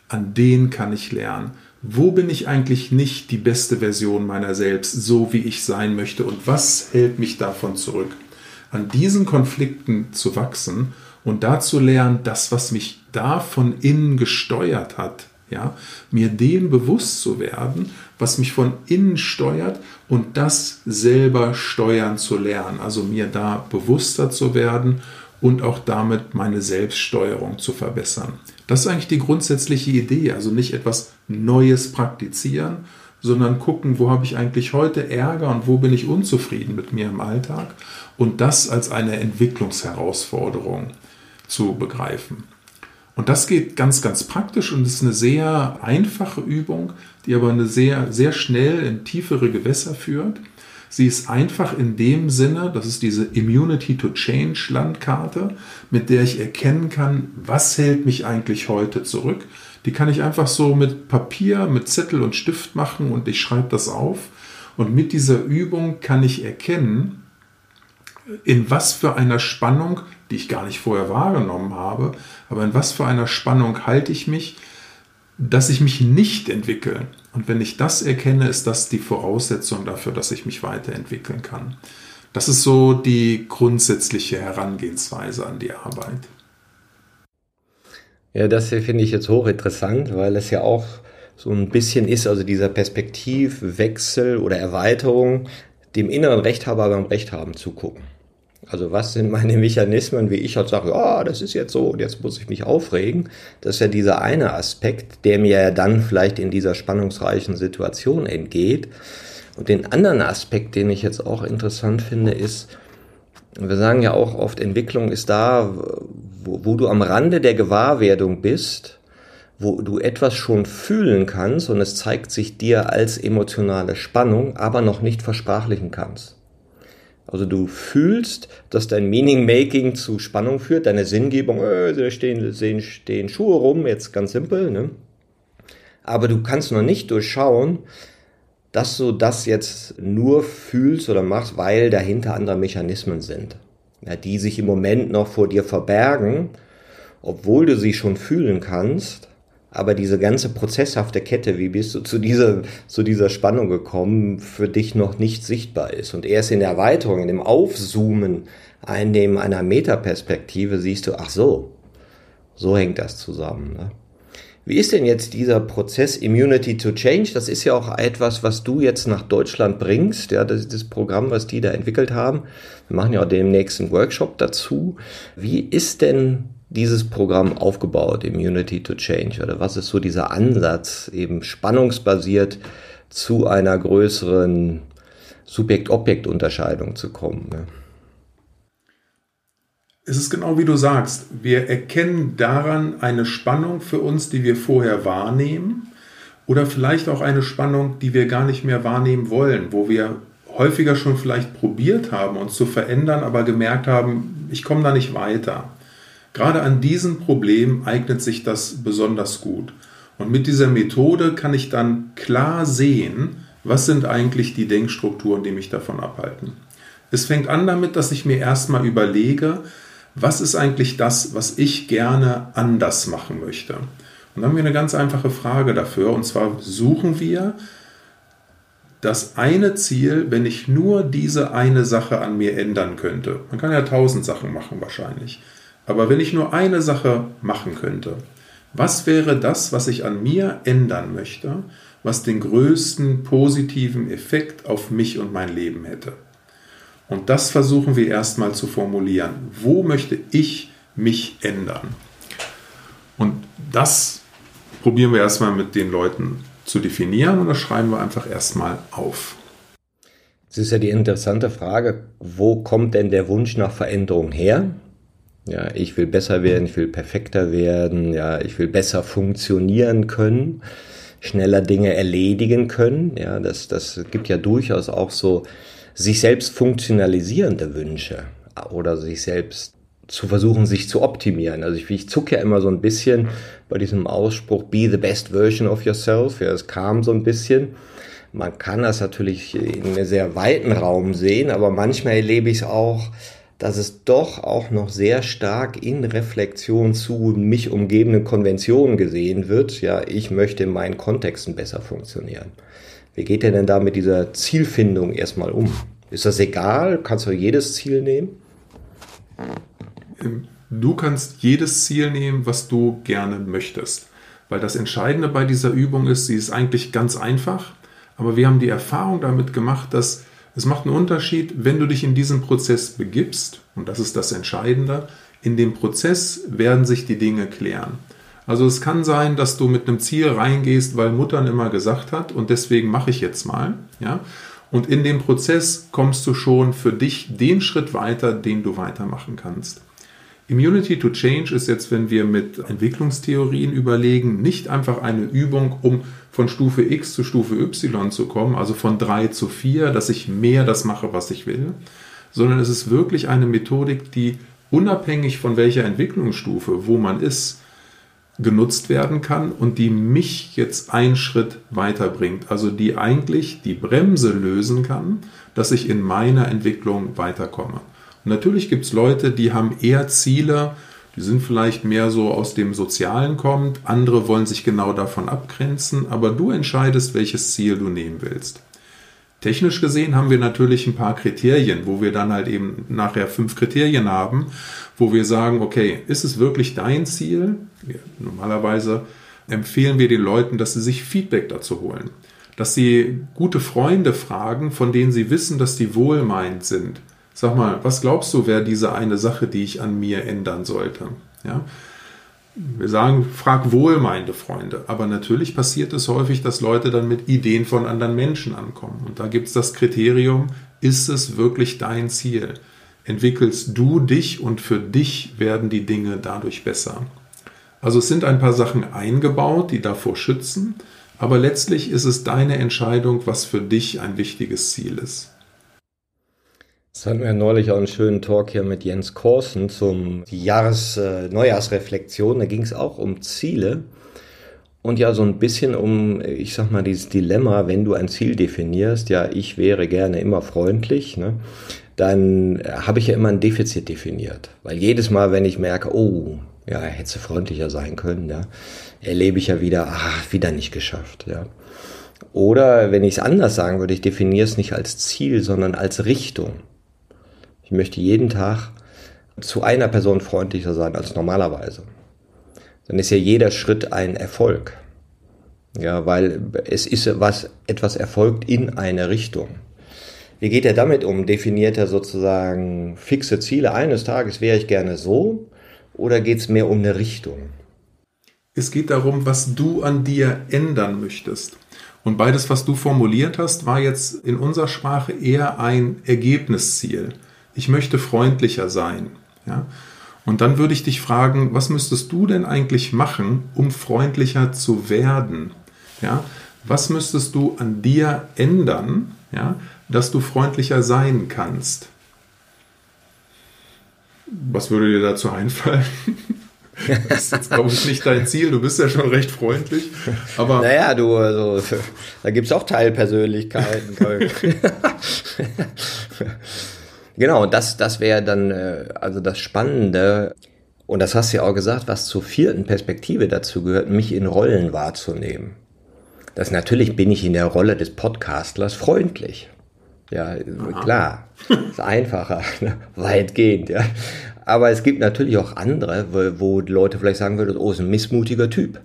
an denen kann ich lernen. Wo bin ich eigentlich nicht die beste Version meiner selbst, so wie ich sein möchte und was hält mich davon zurück? An diesen Konflikten zu wachsen und da zu lernen, das, was mich da von innen gesteuert hat, ja, mir dem bewusst zu werden, was mich von innen steuert und das selber steuern zu lernen, also mir da bewusster zu werden und auch damit meine Selbststeuerung zu verbessern. Das ist eigentlich die grundsätzliche Idee, also nicht etwas Neues praktizieren, sondern gucken, wo habe ich eigentlich heute Ärger und wo bin ich unzufrieden mit mir im Alltag und das als eine Entwicklungsherausforderung zu begreifen. Und das geht ganz, ganz praktisch und ist eine sehr einfache Übung, die aber eine sehr, sehr schnell in tiefere Gewässer führt. Sie ist einfach in dem Sinne, das ist diese Immunity to Change Landkarte, mit der ich erkennen kann, was hält mich eigentlich heute zurück. Die kann ich einfach so mit Papier, mit Zettel und Stift machen und ich schreibe das auf. Und mit dieser Übung kann ich erkennen, in was für einer Spannung, die ich gar nicht vorher wahrgenommen habe, aber in was für einer Spannung halte ich mich, dass ich mich nicht entwickle. Und wenn ich das erkenne, ist das die Voraussetzung dafür, dass ich mich weiterentwickeln kann. Das ist so die grundsätzliche Herangehensweise an die Arbeit. Ja, das finde ich jetzt hochinteressant, weil es ja auch so ein bisschen ist, also dieser Perspektivwechsel oder Erweiterung, dem inneren Rechthaber beim Rechthaben zugucken. Also was sind meine Mechanismen, wie ich halt sage, ja, oh, das ist jetzt so und jetzt muss ich mich aufregen. Das ist ja dieser eine Aspekt, der mir ja dann vielleicht in dieser spannungsreichen Situation entgeht. Und den anderen Aspekt, den ich jetzt auch interessant finde, ist, wir sagen ja auch oft, Entwicklung ist da, wo, wo du am Rande der Gewahrwerdung bist, wo du etwas schon fühlen kannst und es zeigt sich dir als emotionale Spannung, aber noch nicht versprachlichen kannst. Also du fühlst, dass dein Meaning-Making zu Spannung führt, deine Sinngebung, äh, da stehen, stehen, stehen Schuhe rum, jetzt ganz simpel, ne? Aber du kannst noch nicht durchschauen, dass du das jetzt nur fühlst oder machst, weil dahinter andere Mechanismen sind, ja, die sich im Moment noch vor dir verbergen, obwohl du sie schon fühlen kannst aber diese ganze prozesshafte Kette, wie bist du zu dieser, zu dieser Spannung gekommen, für dich noch nicht sichtbar ist. Und erst in der Erweiterung, in dem Aufzoomen einnehmen einer Metaperspektive siehst du, ach so, so hängt das zusammen. Ne? Wie ist denn jetzt dieser Prozess Immunity to Change? Das ist ja auch etwas, was du jetzt nach Deutschland bringst, ja, das ist das Programm, was die da entwickelt haben. Wir machen ja auch demnächst einen Workshop dazu. Wie ist denn dieses Programm aufgebaut, Immunity to Change? Oder was ist so dieser Ansatz, eben spannungsbasiert zu einer größeren Subjekt-Objekt-Unterscheidung zu kommen? Ne? Es ist genau wie du sagst. Wir erkennen daran eine Spannung für uns, die wir vorher wahrnehmen, oder vielleicht auch eine Spannung, die wir gar nicht mehr wahrnehmen wollen, wo wir häufiger schon vielleicht probiert haben, uns zu verändern, aber gemerkt haben, ich komme da nicht weiter. Gerade an diesem Problem eignet sich das besonders gut. Und mit dieser Methode kann ich dann klar sehen, was sind eigentlich die Denkstrukturen, die mich davon abhalten. Es fängt an damit, dass ich mir erstmal überlege, was ist eigentlich das, was ich gerne anders machen möchte. Und dann haben wir eine ganz einfache Frage dafür. Und zwar suchen wir das eine Ziel, wenn ich nur diese eine Sache an mir ändern könnte. Man kann ja tausend Sachen machen wahrscheinlich. Aber wenn ich nur eine Sache machen könnte, was wäre das, was ich an mir ändern möchte, was den größten positiven Effekt auf mich und mein Leben hätte? Und das versuchen wir erstmal zu formulieren. Wo möchte ich mich ändern? Und das probieren wir erstmal mit den Leuten zu definieren und das schreiben wir einfach erstmal auf. Es ist ja die interessante Frage, wo kommt denn der Wunsch nach Veränderung her? Ja, ich will besser werden, ich will perfekter werden, ja, ich will besser funktionieren können, schneller Dinge erledigen können. Ja, das, das gibt ja durchaus auch so sich selbst funktionalisierende Wünsche oder sich selbst zu versuchen, sich zu optimieren. Also ich, ich zucke ja immer so ein bisschen bei diesem Ausspruch, be the best version of yourself. Ja, es kam so ein bisschen. Man kann das natürlich in einem sehr weiten Raum sehen, aber manchmal erlebe ich es auch, dass es doch auch noch sehr stark in Reflexion zu mich umgebenden Konventionen gesehen wird. Ja, ich möchte in meinen Kontexten besser funktionieren. Wie geht ihr denn da mit dieser Zielfindung erstmal um? Ist das egal? Kannst du jedes Ziel nehmen? Du kannst jedes Ziel nehmen, was du gerne möchtest. Weil das Entscheidende bei dieser Übung ist, sie ist eigentlich ganz einfach, aber wir haben die Erfahrung damit gemacht, dass es macht einen Unterschied, wenn du dich in diesen Prozess begibst, und das ist das Entscheidende, in dem Prozess werden sich die Dinge klären. Also es kann sein, dass du mit einem Ziel reingehst, weil Muttern immer gesagt hat und deswegen mache ich jetzt mal, ja. Und in dem Prozess kommst du schon für dich den Schritt weiter, den du weitermachen kannst. Immunity to Change ist jetzt, wenn wir mit Entwicklungstheorien überlegen, nicht einfach eine Übung, um von Stufe X zu Stufe Y zu kommen, also von 3 zu 4, dass ich mehr das mache, was ich will, sondern es ist wirklich eine Methodik, die unabhängig von welcher Entwicklungsstufe, wo man ist, genutzt werden kann und die mich jetzt einen Schritt weiterbringt. Also die eigentlich die Bremse lösen kann, dass ich in meiner Entwicklung weiterkomme. Natürlich gibt es Leute, die haben eher Ziele, die sind vielleicht mehr so aus dem Sozialen kommt, andere wollen sich genau davon abgrenzen, aber du entscheidest, welches Ziel du nehmen willst. Technisch gesehen haben wir natürlich ein paar Kriterien, wo wir dann halt eben nachher fünf Kriterien haben, wo wir sagen, okay, ist es wirklich dein Ziel? Normalerweise empfehlen wir den Leuten, dass sie sich Feedback dazu holen, dass sie gute Freunde fragen, von denen sie wissen, dass die wohlmeinend sind Sag mal, was glaubst du, wäre diese eine Sache, die ich an mir ändern sollte? Ja? Wir sagen, frag wohlmeinende Freunde. Aber natürlich passiert es häufig, dass Leute dann mit Ideen von anderen Menschen ankommen. Und da gibt es das Kriterium, ist es wirklich dein Ziel? Entwickelst du dich und für dich werden die Dinge dadurch besser. Also es sind ein paar Sachen eingebaut, die davor schützen, aber letztlich ist es deine Entscheidung, was für dich ein wichtiges Ziel ist. Das hatten wir neulich auch einen schönen Talk hier mit Jens Korsen zum Jahres, äh, Neujahrsreflexion. Da ging es auch um Ziele und ja so ein bisschen um, ich sag mal, dieses Dilemma, wenn du ein Ziel definierst, ja, ich wäre gerne immer freundlich, ne, dann habe ich ja immer ein Defizit definiert. Weil jedes Mal, wenn ich merke, oh, ja, hätte freundlicher sein können, ja, erlebe ich ja wieder, ach, wieder nicht geschafft, ja. Oder wenn ich es anders sagen würde, ich definiere es nicht als Ziel, sondern als Richtung. Ich möchte jeden Tag zu einer Person freundlicher sein als normalerweise. Dann ist ja jeder Schritt ein Erfolg. Ja, weil es ist was, etwas erfolgt in eine Richtung. Wie geht er damit um? Definiert er sozusagen fixe Ziele? Eines Tages wäre ich gerne so oder geht es mehr um eine Richtung? Es geht darum, was du an dir ändern möchtest. Und beides, was du formuliert hast, war jetzt in unserer Sprache eher ein Ergebnisziel ich möchte freundlicher sein. Ja? Und dann würde ich dich fragen, was müsstest du denn eigentlich machen, um freundlicher zu werden? Ja? Was müsstest du an dir ändern, ja, dass du freundlicher sein kannst? Was würde dir dazu einfallen? Das ist jetzt, glaube ich, nicht dein Ziel. Du bist ja schon recht freundlich. Aber naja, du, also, da gibt es auch Teilpersönlichkeiten. Genau, das, das wäre dann äh, also das Spannende. Und das hast du ja auch gesagt, was zur vierten Perspektive dazu gehört, mich in Rollen wahrzunehmen. Das natürlich bin ich in der Rolle des Podcastlers freundlich. Ja, Aha. klar, ist einfacher, ne? weitgehend, ja. Aber es gibt natürlich auch andere, wo, wo Leute vielleicht sagen würden, oh, ist ein missmutiger Typ.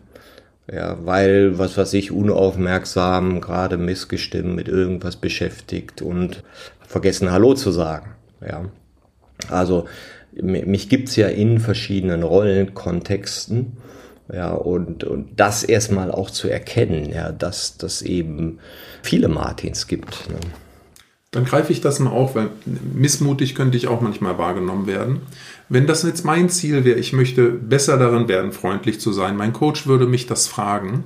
Ja, weil, was weiß ich, unaufmerksam, gerade missgestimmt mit irgendwas beschäftigt und vergessen Hallo zu sagen. Ja. Also mich gibt's ja in verschiedenen Rollenkontexten. Ja, und, und das erstmal auch zu erkennen, ja, dass das eben viele Martins gibt. Ne? Dann greife ich das mal auf, weil missmutig könnte ich auch manchmal wahrgenommen werden. Wenn das jetzt mein Ziel wäre, ich möchte besser darin werden, freundlich zu sein, mein Coach würde mich das fragen,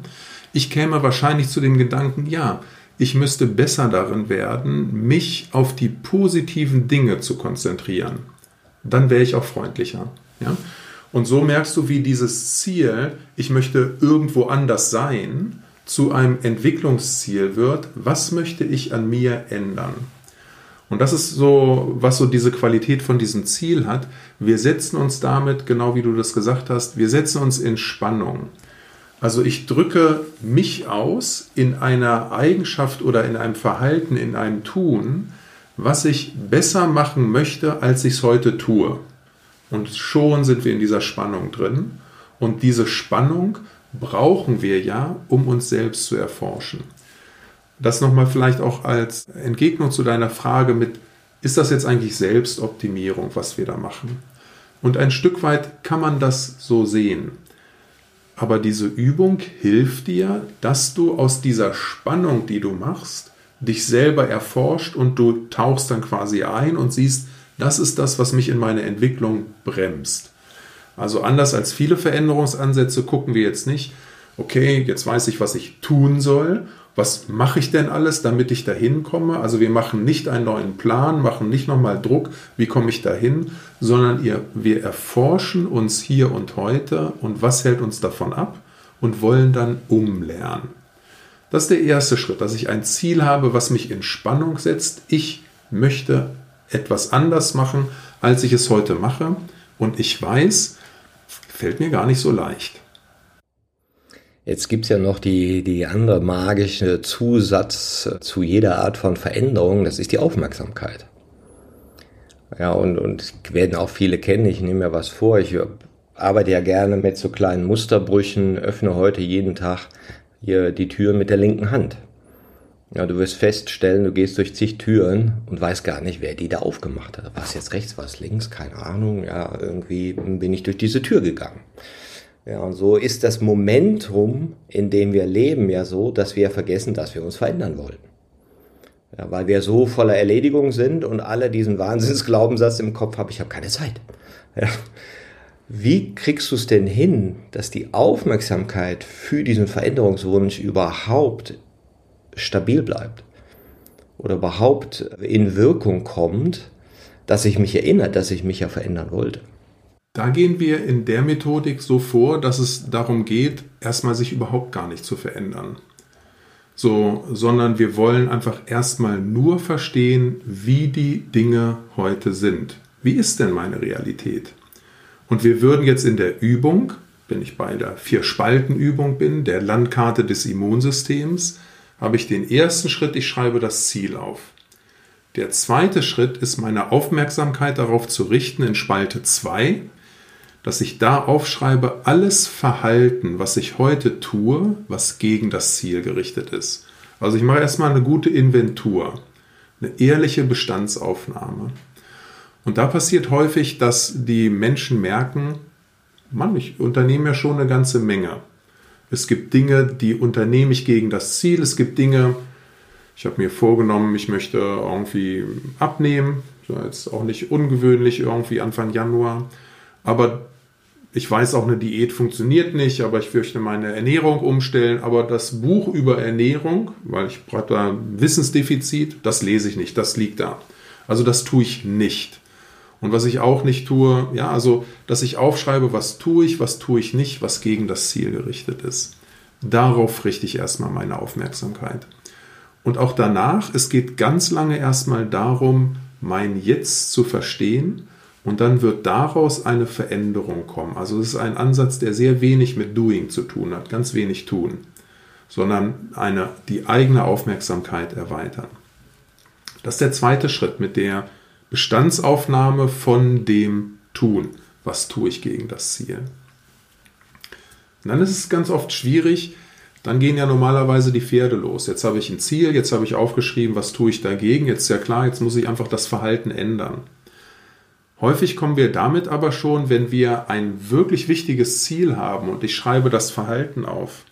ich käme wahrscheinlich zu dem Gedanken, ja, ich müsste besser darin werden, mich auf die positiven Dinge zu konzentrieren. dann wäre ich auch freundlicher. Ja? Und so merkst du, wie dieses Ziel, ich möchte irgendwo anders sein, zu einem Entwicklungsziel wird. Was möchte ich an mir ändern? Und das ist so, was so diese Qualität von diesem Ziel hat. Wir setzen uns damit, genau wie du das gesagt hast, wir setzen uns in Spannung. Also ich drücke mich aus in einer Eigenschaft oder in einem Verhalten, in einem Tun, was ich besser machen möchte, als ich es heute tue. Und schon sind wir in dieser Spannung drin. Und diese Spannung brauchen wir ja, um uns selbst zu erforschen. Das nochmal vielleicht auch als Entgegnung zu deiner Frage mit, ist das jetzt eigentlich Selbstoptimierung, was wir da machen? Und ein Stück weit kann man das so sehen. Aber diese Übung hilft dir, dass du aus dieser Spannung, die du machst, dich selber erforscht und du tauchst dann quasi ein und siehst, das ist das, was mich in meiner Entwicklung bremst. Also anders als viele Veränderungsansätze gucken wir jetzt nicht, okay, jetzt weiß ich, was ich tun soll. Was mache ich denn alles, damit ich dahin komme? Also wir machen nicht einen neuen Plan, machen nicht nochmal Druck, wie komme ich dahin, sondern wir erforschen uns hier und heute und was hält uns davon ab und wollen dann umlernen. Das ist der erste Schritt, dass ich ein Ziel habe, was mich in Spannung setzt. Ich möchte etwas anders machen, als ich es heute mache. Und ich weiß, fällt mir gar nicht so leicht. Jetzt gibt es ja noch die, die andere magische Zusatz zu jeder Art von Veränderung, das ist die Aufmerksamkeit. Ja, und, und werden auch viele kennen, ich nehme mir was vor, ich arbeite ja gerne mit so kleinen Musterbrüchen, öffne heute jeden Tag hier die Tür mit der linken Hand. Ja, du wirst feststellen, du gehst durch zig Türen und weißt gar nicht, wer die da aufgemacht hat. Was jetzt rechts, was links, keine Ahnung. Ja, irgendwie bin ich durch diese Tür gegangen. Ja, und so ist das Momentum, in dem wir leben, ja so, dass wir vergessen, dass wir uns verändern wollen. Ja, weil wir so voller Erledigung sind und alle diesen Wahnsinnsglaubenssatz im Kopf haben, ich habe keine Zeit. Ja. Wie kriegst du es denn hin, dass die Aufmerksamkeit für diesen Veränderungswunsch überhaupt stabil bleibt oder überhaupt in Wirkung kommt, dass ich mich erinnere, dass ich mich ja verändern wollte. Da gehen wir in der Methodik so vor, dass es darum geht, erstmal sich überhaupt gar nicht zu verändern. So, sondern wir wollen einfach erstmal nur verstehen, wie die Dinge heute sind. Wie ist denn meine Realität? Und wir würden jetzt in der Übung, wenn ich bei der Vier-Spalten-Übung bin, der Landkarte des Immunsystems, habe ich den ersten Schritt, ich schreibe das Ziel auf. Der zweite Schritt ist meine Aufmerksamkeit darauf zu richten in Spalte 2, dass ich da aufschreibe alles Verhalten, was ich heute tue, was gegen das Ziel gerichtet ist. Also ich mache erstmal eine gute Inventur, eine ehrliche Bestandsaufnahme. Und da passiert häufig, dass die Menschen merken, Mann, ich unternehme ja schon eine ganze Menge. Es gibt Dinge, die unternehme ich gegen das Ziel. Es gibt Dinge, ich habe mir vorgenommen, ich möchte irgendwie abnehmen. So jetzt auch nicht ungewöhnlich irgendwie Anfang Januar. Aber ich weiß auch, eine Diät funktioniert nicht, aber ich möchte meine Ernährung umstellen. Aber das Buch über Ernährung, weil ich brauche da Wissensdefizit, das lese ich nicht, das liegt da. Also das tue ich nicht. Und was ich auch nicht tue, ja, also, dass ich aufschreibe, was tue ich, was tue ich nicht, was gegen das Ziel gerichtet ist. Darauf richte ich erstmal meine Aufmerksamkeit. Und auch danach, es geht ganz lange erstmal darum, mein Jetzt zu verstehen und dann wird daraus eine Veränderung kommen. Also es ist ein Ansatz, der sehr wenig mit Doing zu tun hat, ganz wenig tun, sondern eine, die eigene Aufmerksamkeit erweitern. Das ist der zweite Schritt mit der Bestandsaufnahme von dem Tun. Was tue ich gegen das Ziel? Und dann ist es ganz oft schwierig, dann gehen ja normalerweise die Pferde los. Jetzt habe ich ein Ziel, jetzt habe ich aufgeschrieben, was tue ich dagegen. Jetzt ist ja klar, jetzt muss ich einfach das Verhalten ändern. Häufig kommen wir damit aber schon, wenn wir ein wirklich wichtiges Ziel haben und ich schreibe das Verhalten auf.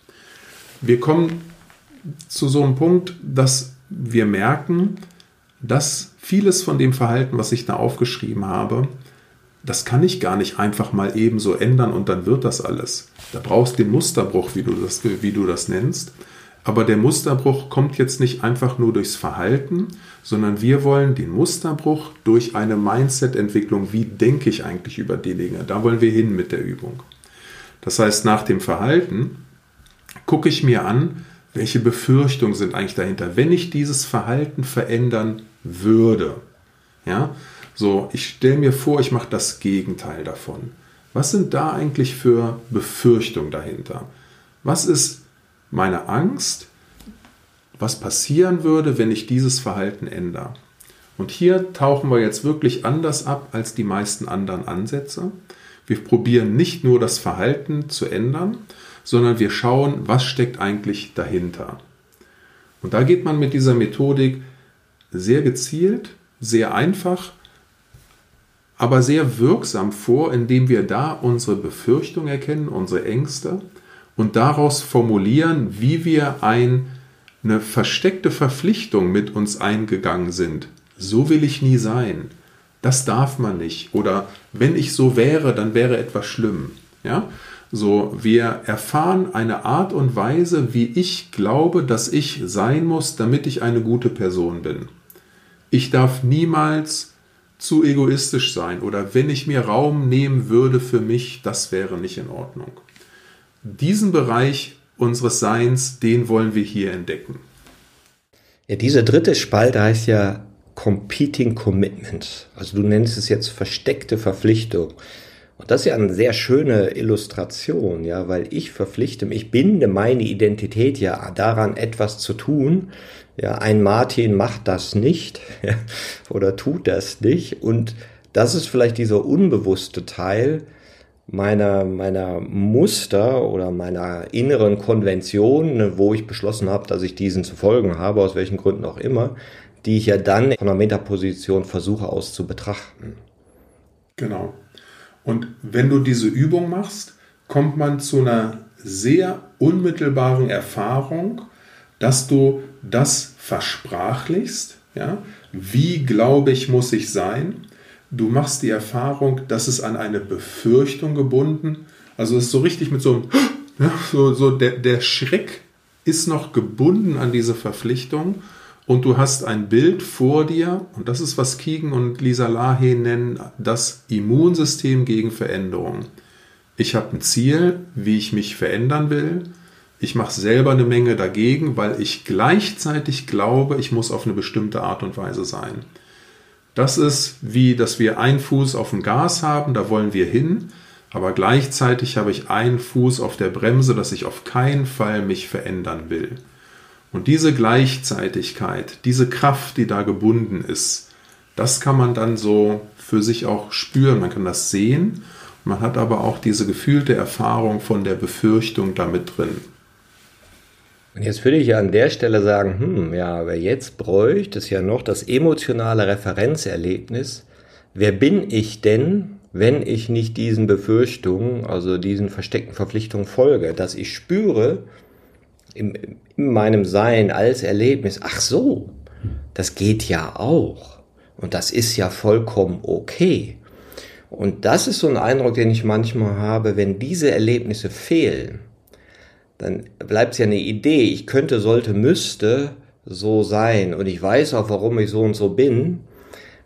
Wir kommen zu so einem Punkt, dass wir merken, dass vieles von dem Verhalten, was ich da aufgeschrieben habe, das kann ich gar nicht einfach mal eben so ändern und dann wird das alles. Da brauchst du den Musterbruch, wie du das, wie du das nennst. Aber der Musterbruch kommt jetzt nicht einfach nur durchs Verhalten, sondern wir wollen den Musterbruch durch eine Mindset-Entwicklung, wie denke ich eigentlich über die Dinge, da wollen wir hin mit der Übung. Das heißt, nach dem Verhalten gucke ich mir an, welche Befürchtungen sind eigentlich dahinter, wenn ich dieses Verhalten verändern würde. Ja, so, ich stelle mir vor, ich mache das Gegenteil davon. Was sind da eigentlich für Befürchtungen dahinter? Was ist meine Angst, was passieren würde, wenn ich dieses Verhalten ändere? Und hier tauchen wir jetzt wirklich anders ab als die meisten anderen Ansätze. Wir probieren nicht nur das Verhalten zu ändern, sondern wir schauen, was steckt eigentlich dahinter. Und da geht man mit dieser Methodik sehr gezielt, sehr einfach, aber sehr wirksam vor, indem wir da unsere Befürchtung erkennen, unsere Ängste und daraus formulieren, wie wir ein, eine versteckte Verpflichtung mit uns eingegangen sind. So will ich nie sein. Das darf man nicht. Oder wenn ich so wäre, dann wäre etwas schlimm. Ja? So, wir erfahren eine Art und Weise, wie ich glaube, dass ich sein muss, damit ich eine gute Person bin. Ich darf niemals zu egoistisch sein oder wenn ich mir Raum nehmen würde für mich, das wäre nicht in Ordnung. Diesen Bereich unseres Seins, den wollen wir hier entdecken. Ja, diese dritte Spalte heißt ja Competing Commitment. Also du nennst es jetzt versteckte Verpflichtung. Und das ist ja eine sehr schöne Illustration, ja, weil ich verpflichte ich binde meine Identität ja daran, etwas zu tun. Ja, ein Martin macht das nicht oder tut das nicht. Und das ist vielleicht dieser unbewusste Teil meiner, meiner Muster oder meiner inneren Konvention, ne, wo ich beschlossen habe, dass ich diesen zu folgen habe, aus welchen Gründen auch immer, die ich ja dann von einer Metaposition versuche auszubetrachten. Genau. Und wenn du diese Übung machst, kommt man zu einer sehr unmittelbaren Erfahrung, dass du das versprachlichst. Ja? Wie glaube ich, muss ich sein? Du machst die Erfahrung, dass es an eine Befürchtung gebunden. Also es ist so richtig mit so einem, ja, so, so der, der Schreck ist noch gebunden an diese Verpflichtung und du hast ein Bild vor dir, und das ist, was Keegan und Lisa Lahe nennen, das Immunsystem gegen Veränderung. Ich habe ein Ziel, wie ich mich verändern will. Ich mache selber eine Menge dagegen, weil ich gleichzeitig glaube, ich muss auf eine bestimmte Art und Weise sein. Das ist wie, dass wir einen Fuß auf dem Gas haben, da wollen wir hin, aber gleichzeitig habe ich einen Fuß auf der Bremse, dass ich auf keinen Fall mich verändern will. Und diese Gleichzeitigkeit, diese Kraft, die da gebunden ist, das kann man dann so für sich auch spüren. Man kann das sehen. Man hat aber auch diese gefühlte Erfahrung von der Befürchtung damit drin. Und jetzt würde ich ja an der Stelle sagen, hm, ja, aber jetzt bräuchte es ja noch das emotionale Referenzerlebnis. Wer bin ich denn, wenn ich nicht diesen Befürchtungen, also diesen versteckten Verpflichtungen folge? Dass ich spüre, in, in meinem Sein als Erlebnis, ach so, das geht ja auch. Und das ist ja vollkommen okay. Und das ist so ein Eindruck, den ich manchmal habe, wenn diese Erlebnisse fehlen, dann bleibt es ja eine Idee, ich könnte, sollte, müsste so sein und ich weiß auch, warum ich so und so bin,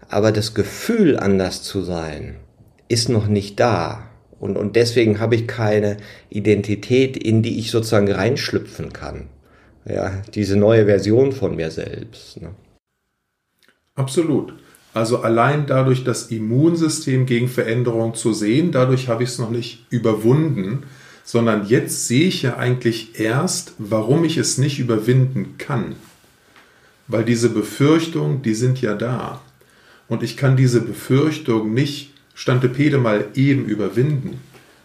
aber das Gefühl, anders zu sein, ist noch nicht da. Und, und deswegen habe ich keine Identität, in die ich sozusagen reinschlüpfen kann. Ja, diese neue Version von mir selbst. Ne? Absolut. Also allein dadurch das Immunsystem gegen Veränderung zu sehen, dadurch habe ich es noch nicht überwunden, sondern jetzt sehe ich ja eigentlich erst, warum ich es nicht überwinden kann. Weil diese Befürchtungen, die sind ja da. Und ich kann diese Befürchtung nicht Stantepede mal eben überwinden.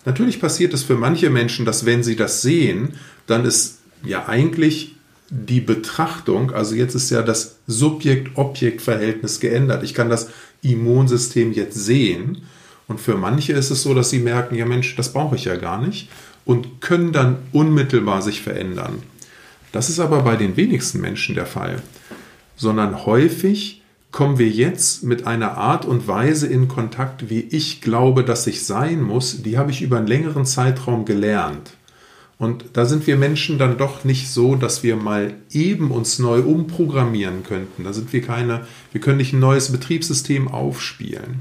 Natürlich passiert es für manche Menschen, dass wenn sie das sehen, dann ist ja eigentlich die Betrachtung, also jetzt ist ja das Subjekt-Objekt-Verhältnis geändert. Ich kann das Immunsystem jetzt sehen. Und für manche ist es so, dass sie merken, ja Mensch, das brauche ich ja gar nicht und können dann unmittelbar sich verändern. Das ist aber bei den wenigsten Menschen der Fall, sondern häufig kommen wir jetzt mit einer Art und Weise in Kontakt, wie ich glaube, dass ich sein muss, die habe ich über einen längeren Zeitraum gelernt. Und da sind wir Menschen dann doch nicht so, dass wir mal eben uns neu umprogrammieren könnten. Da sind wir keine, wir können nicht ein neues Betriebssystem aufspielen.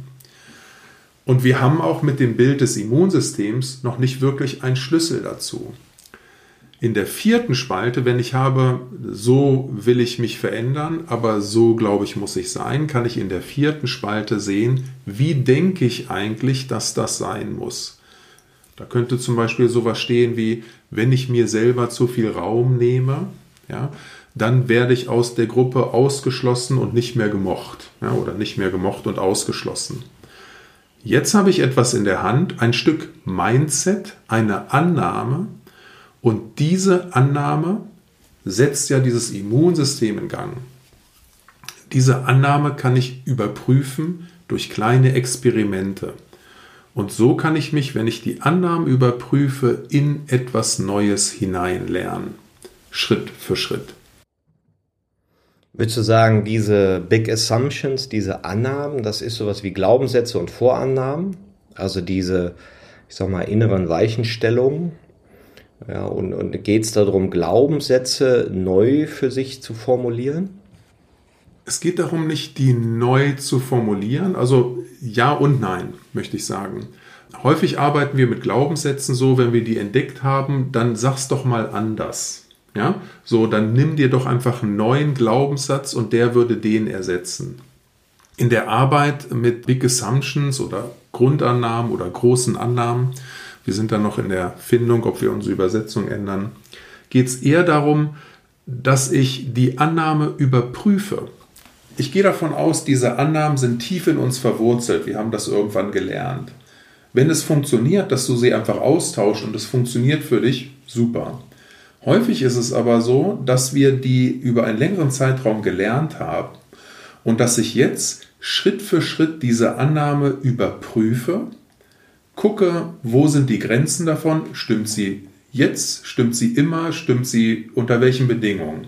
Und wir haben auch mit dem Bild des Immunsystems noch nicht wirklich einen Schlüssel dazu. In der vierten Spalte, wenn ich habe, so will ich mich verändern, aber so glaube ich muss ich sein, kann ich in der vierten Spalte sehen, wie denke ich eigentlich, dass das sein muss. Da könnte zum Beispiel sowas stehen wie, wenn ich mir selber zu viel Raum nehme, ja, dann werde ich aus der Gruppe ausgeschlossen und nicht mehr gemocht. Ja, oder nicht mehr gemocht und ausgeschlossen. Jetzt habe ich etwas in der Hand, ein Stück Mindset, eine Annahme. Und diese Annahme setzt ja dieses Immunsystem in Gang. Diese Annahme kann ich überprüfen durch kleine Experimente. Und so kann ich mich, wenn ich die Annahmen überprüfe, in etwas Neues hineinlernen. Schritt für Schritt. Würdest du sagen, diese Big Assumptions, diese Annahmen, das ist sowas wie Glaubenssätze und Vorannahmen? Also diese, ich sag mal, inneren Weichenstellungen? Ja, und, und geht es darum, Glaubenssätze neu für sich zu formulieren? Es geht darum, nicht die neu zu formulieren. Also ja und nein, möchte ich sagen. Häufig arbeiten wir mit Glaubenssätzen so, wenn wir die entdeckt haben, dann sag's doch mal anders. Ja, so, dann nimm dir doch einfach einen neuen Glaubenssatz und der würde den ersetzen. In der Arbeit mit Big Assumptions oder Grundannahmen oder großen Annahmen, wir sind dann noch in der Findung, ob wir unsere Übersetzung ändern, geht es eher darum, dass ich die Annahme überprüfe. Ich gehe davon aus, diese Annahmen sind tief in uns verwurzelt. Wir haben das irgendwann gelernt. Wenn es funktioniert, dass du sie einfach austauscht und es funktioniert für dich, super. Häufig ist es aber so, dass wir die über einen längeren Zeitraum gelernt haben und dass ich jetzt Schritt für Schritt diese Annahme überprüfe, gucke, wo sind die Grenzen davon, stimmt sie jetzt, stimmt sie immer, stimmt sie unter welchen Bedingungen.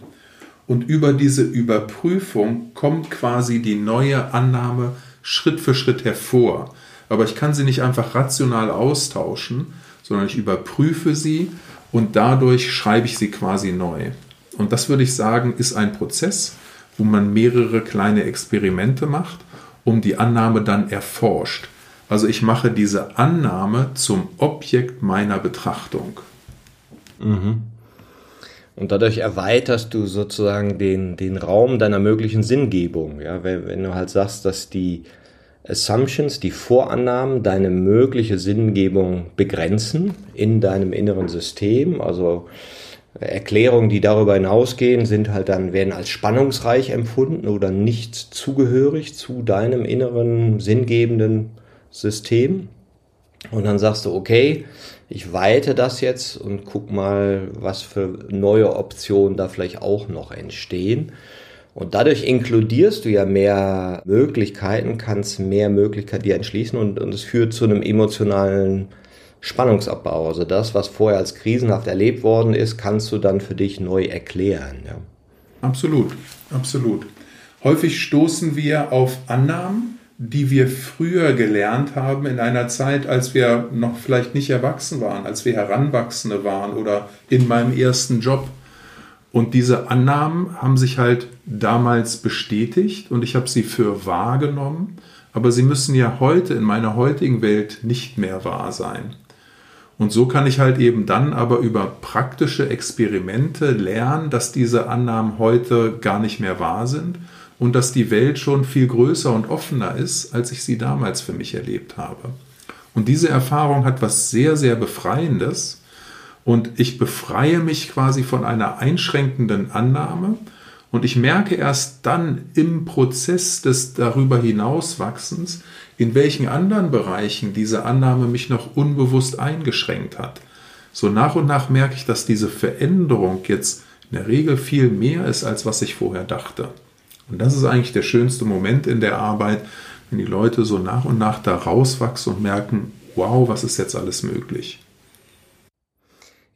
Und über diese Überprüfung kommt quasi die neue Annahme Schritt für Schritt hervor. Aber ich kann sie nicht einfach rational austauschen, sondern ich überprüfe sie und dadurch schreibe ich sie quasi neu. Und das würde ich sagen, ist ein Prozess, wo man mehrere kleine Experimente macht, um die Annahme dann erforscht. Also ich mache diese Annahme zum Objekt meiner Betrachtung. Mhm. Und dadurch erweiterst du sozusagen den, den Raum deiner möglichen Sinngebung. Ja, wenn, wenn du halt sagst, dass die Assumptions, die Vorannahmen, deine mögliche Sinngebung begrenzen in deinem inneren System. Also Erklärungen, die darüber hinausgehen, sind halt dann, werden als spannungsreich empfunden oder nicht zugehörig zu deinem inneren sinngebenden System. Und dann sagst du, okay, ich weite das jetzt und guck mal, was für neue Optionen da vielleicht auch noch entstehen. Und dadurch inkludierst du ja mehr Möglichkeiten, kannst mehr Möglichkeiten dir entschließen und, und es führt zu einem emotionalen Spannungsabbau. Also das, was vorher als krisenhaft erlebt worden ist, kannst du dann für dich neu erklären. Ja. Absolut, absolut. Häufig stoßen wir auf Annahmen, die wir früher gelernt haben in einer Zeit, als wir noch vielleicht nicht erwachsen waren, als wir Heranwachsende waren oder in meinem ersten Job. Und diese Annahmen haben sich halt damals bestätigt und ich habe sie für wahrgenommen, aber sie müssen ja heute in meiner heutigen Welt nicht mehr wahr sein. Und so kann ich halt eben dann aber über praktische Experimente lernen, dass diese Annahmen heute gar nicht mehr wahr sind und dass die Welt schon viel größer und offener ist, als ich sie damals für mich erlebt habe. Und diese Erfahrung hat was sehr, sehr Befreiendes, und ich befreie mich quasi von einer einschränkenden Annahme und ich merke erst dann im Prozess des darüber hinauswachsens, in welchen anderen Bereichen diese Annahme mich noch unbewusst eingeschränkt hat. So nach und nach merke ich, dass diese Veränderung jetzt in der Regel viel mehr ist, als was ich vorher dachte. Und das ist eigentlich der schönste Moment in der Arbeit, wenn die Leute so nach und nach da rauswachsen und merken, wow, was ist jetzt alles möglich.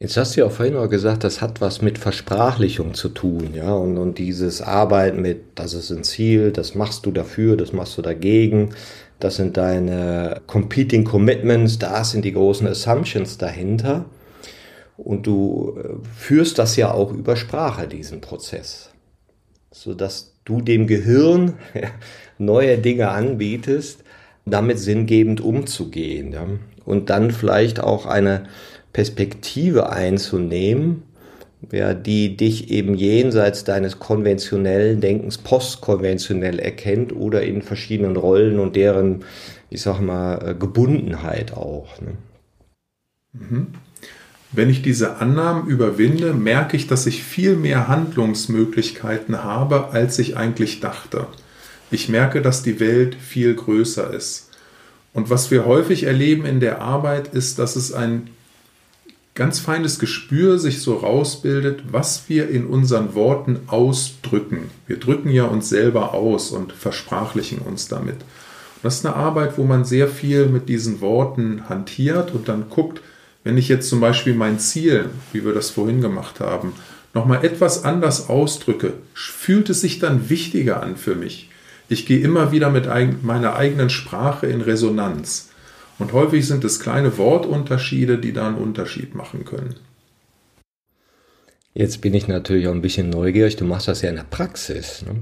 Jetzt hast du ja auch vorhin auch gesagt, das hat was mit Versprachlichung zu tun, ja, und, und dieses Arbeiten mit, das ist ein Ziel, das machst du dafür, das machst du dagegen, das sind deine Competing Commitments, da sind die großen Assumptions dahinter. Und du äh, führst das ja auch über Sprache, diesen Prozess, sodass du dem Gehirn neue Dinge anbietest, damit sinngebend umzugehen. Ja? Und dann vielleicht auch eine Perspektive einzunehmen, ja, die dich eben jenseits deines konventionellen Denkens postkonventionell erkennt oder in verschiedenen Rollen und deren, ich sag mal, äh, Gebundenheit auch. Ne? Mhm. Wenn ich diese Annahmen überwinde, merke ich, dass ich viel mehr Handlungsmöglichkeiten habe, als ich eigentlich dachte. Ich merke, dass die Welt viel größer ist. Und was wir häufig erleben in der Arbeit ist, dass es ein ganz feines Gespür sich so rausbildet, was wir in unseren Worten ausdrücken. Wir drücken ja uns selber aus und versprachlichen uns damit. Und das ist eine Arbeit, wo man sehr viel mit diesen Worten hantiert und dann guckt, wenn ich jetzt zum Beispiel mein Ziel, wie wir das vorhin gemacht haben, nochmal etwas anders ausdrücke, fühlt es sich dann wichtiger an für mich. Ich gehe immer wieder mit meiner eigenen Sprache in Resonanz. Und häufig sind es kleine Wortunterschiede, die da einen Unterschied machen können. Jetzt bin ich natürlich auch ein bisschen neugierig. Du machst das ja in der Praxis. Ne?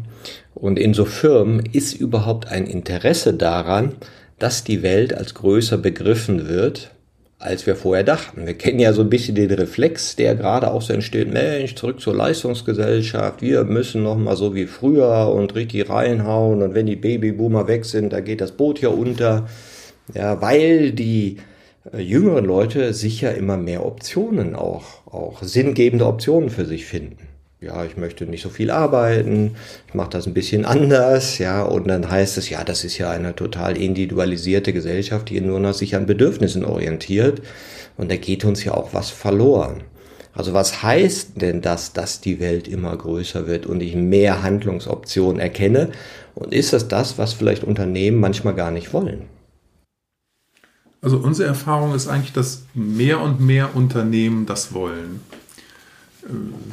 Und in so Firmen ist überhaupt ein Interesse daran, dass die Welt als größer begriffen wird, als wir vorher dachten. Wir kennen ja so ein bisschen den Reflex, der gerade auch so entsteht, Mensch, zurück zur Leistungsgesellschaft, wir müssen noch mal so wie früher und richtig reinhauen und wenn die Babyboomer weg sind, da geht das Boot hier unter. Ja, weil die äh, jüngeren Leute sicher immer mehr Optionen auch, auch sinngebende Optionen für sich finden ja, ich möchte nicht so viel arbeiten, ich mache das ein bisschen anders, ja, und dann heißt es, ja, das ist ja eine total individualisierte Gesellschaft, die nur noch sich an Bedürfnissen orientiert und da geht uns ja auch was verloren. Also was heißt denn das, dass die Welt immer größer wird und ich mehr Handlungsoptionen erkenne? Und ist das das, was vielleicht Unternehmen manchmal gar nicht wollen? Also unsere Erfahrung ist eigentlich, dass mehr und mehr Unternehmen das wollen.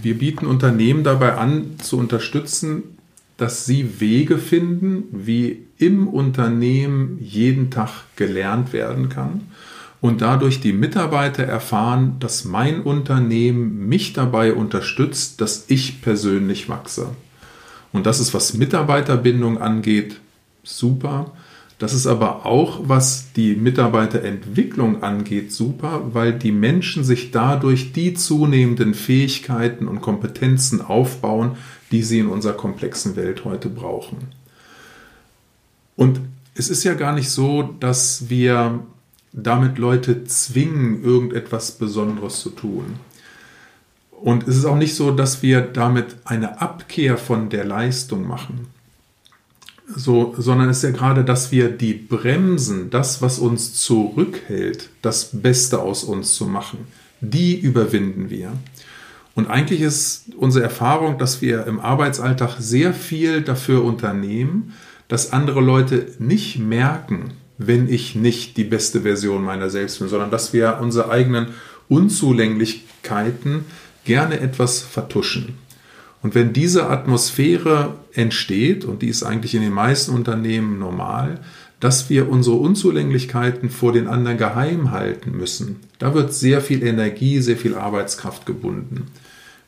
Wir bieten Unternehmen dabei an, zu unterstützen, dass sie Wege finden, wie im Unternehmen jeden Tag gelernt werden kann und dadurch die Mitarbeiter erfahren, dass mein Unternehmen mich dabei unterstützt, dass ich persönlich wachse. Und das ist, was Mitarbeiterbindung angeht, super. Das ist aber auch, was die Mitarbeiterentwicklung angeht, super, weil die Menschen sich dadurch die zunehmenden Fähigkeiten und Kompetenzen aufbauen, die sie in unserer komplexen Welt heute brauchen. Und es ist ja gar nicht so, dass wir damit Leute zwingen, irgendetwas Besonderes zu tun. Und es ist auch nicht so, dass wir damit eine Abkehr von der Leistung machen so, sondern es ist ja gerade, dass wir die Bremsen, das, was uns zurückhält, das Beste aus uns zu machen, die überwinden wir. Und eigentlich ist unsere Erfahrung, dass wir im Arbeitsalltag sehr viel dafür unternehmen, dass andere Leute nicht merken, wenn ich nicht die beste Version meiner selbst bin, sondern dass wir unsere eigenen Unzulänglichkeiten gerne etwas vertuschen. Und wenn diese Atmosphäre entsteht, und die ist eigentlich in den meisten Unternehmen normal, dass wir unsere Unzulänglichkeiten vor den anderen geheim halten müssen, da wird sehr viel Energie, sehr viel Arbeitskraft gebunden.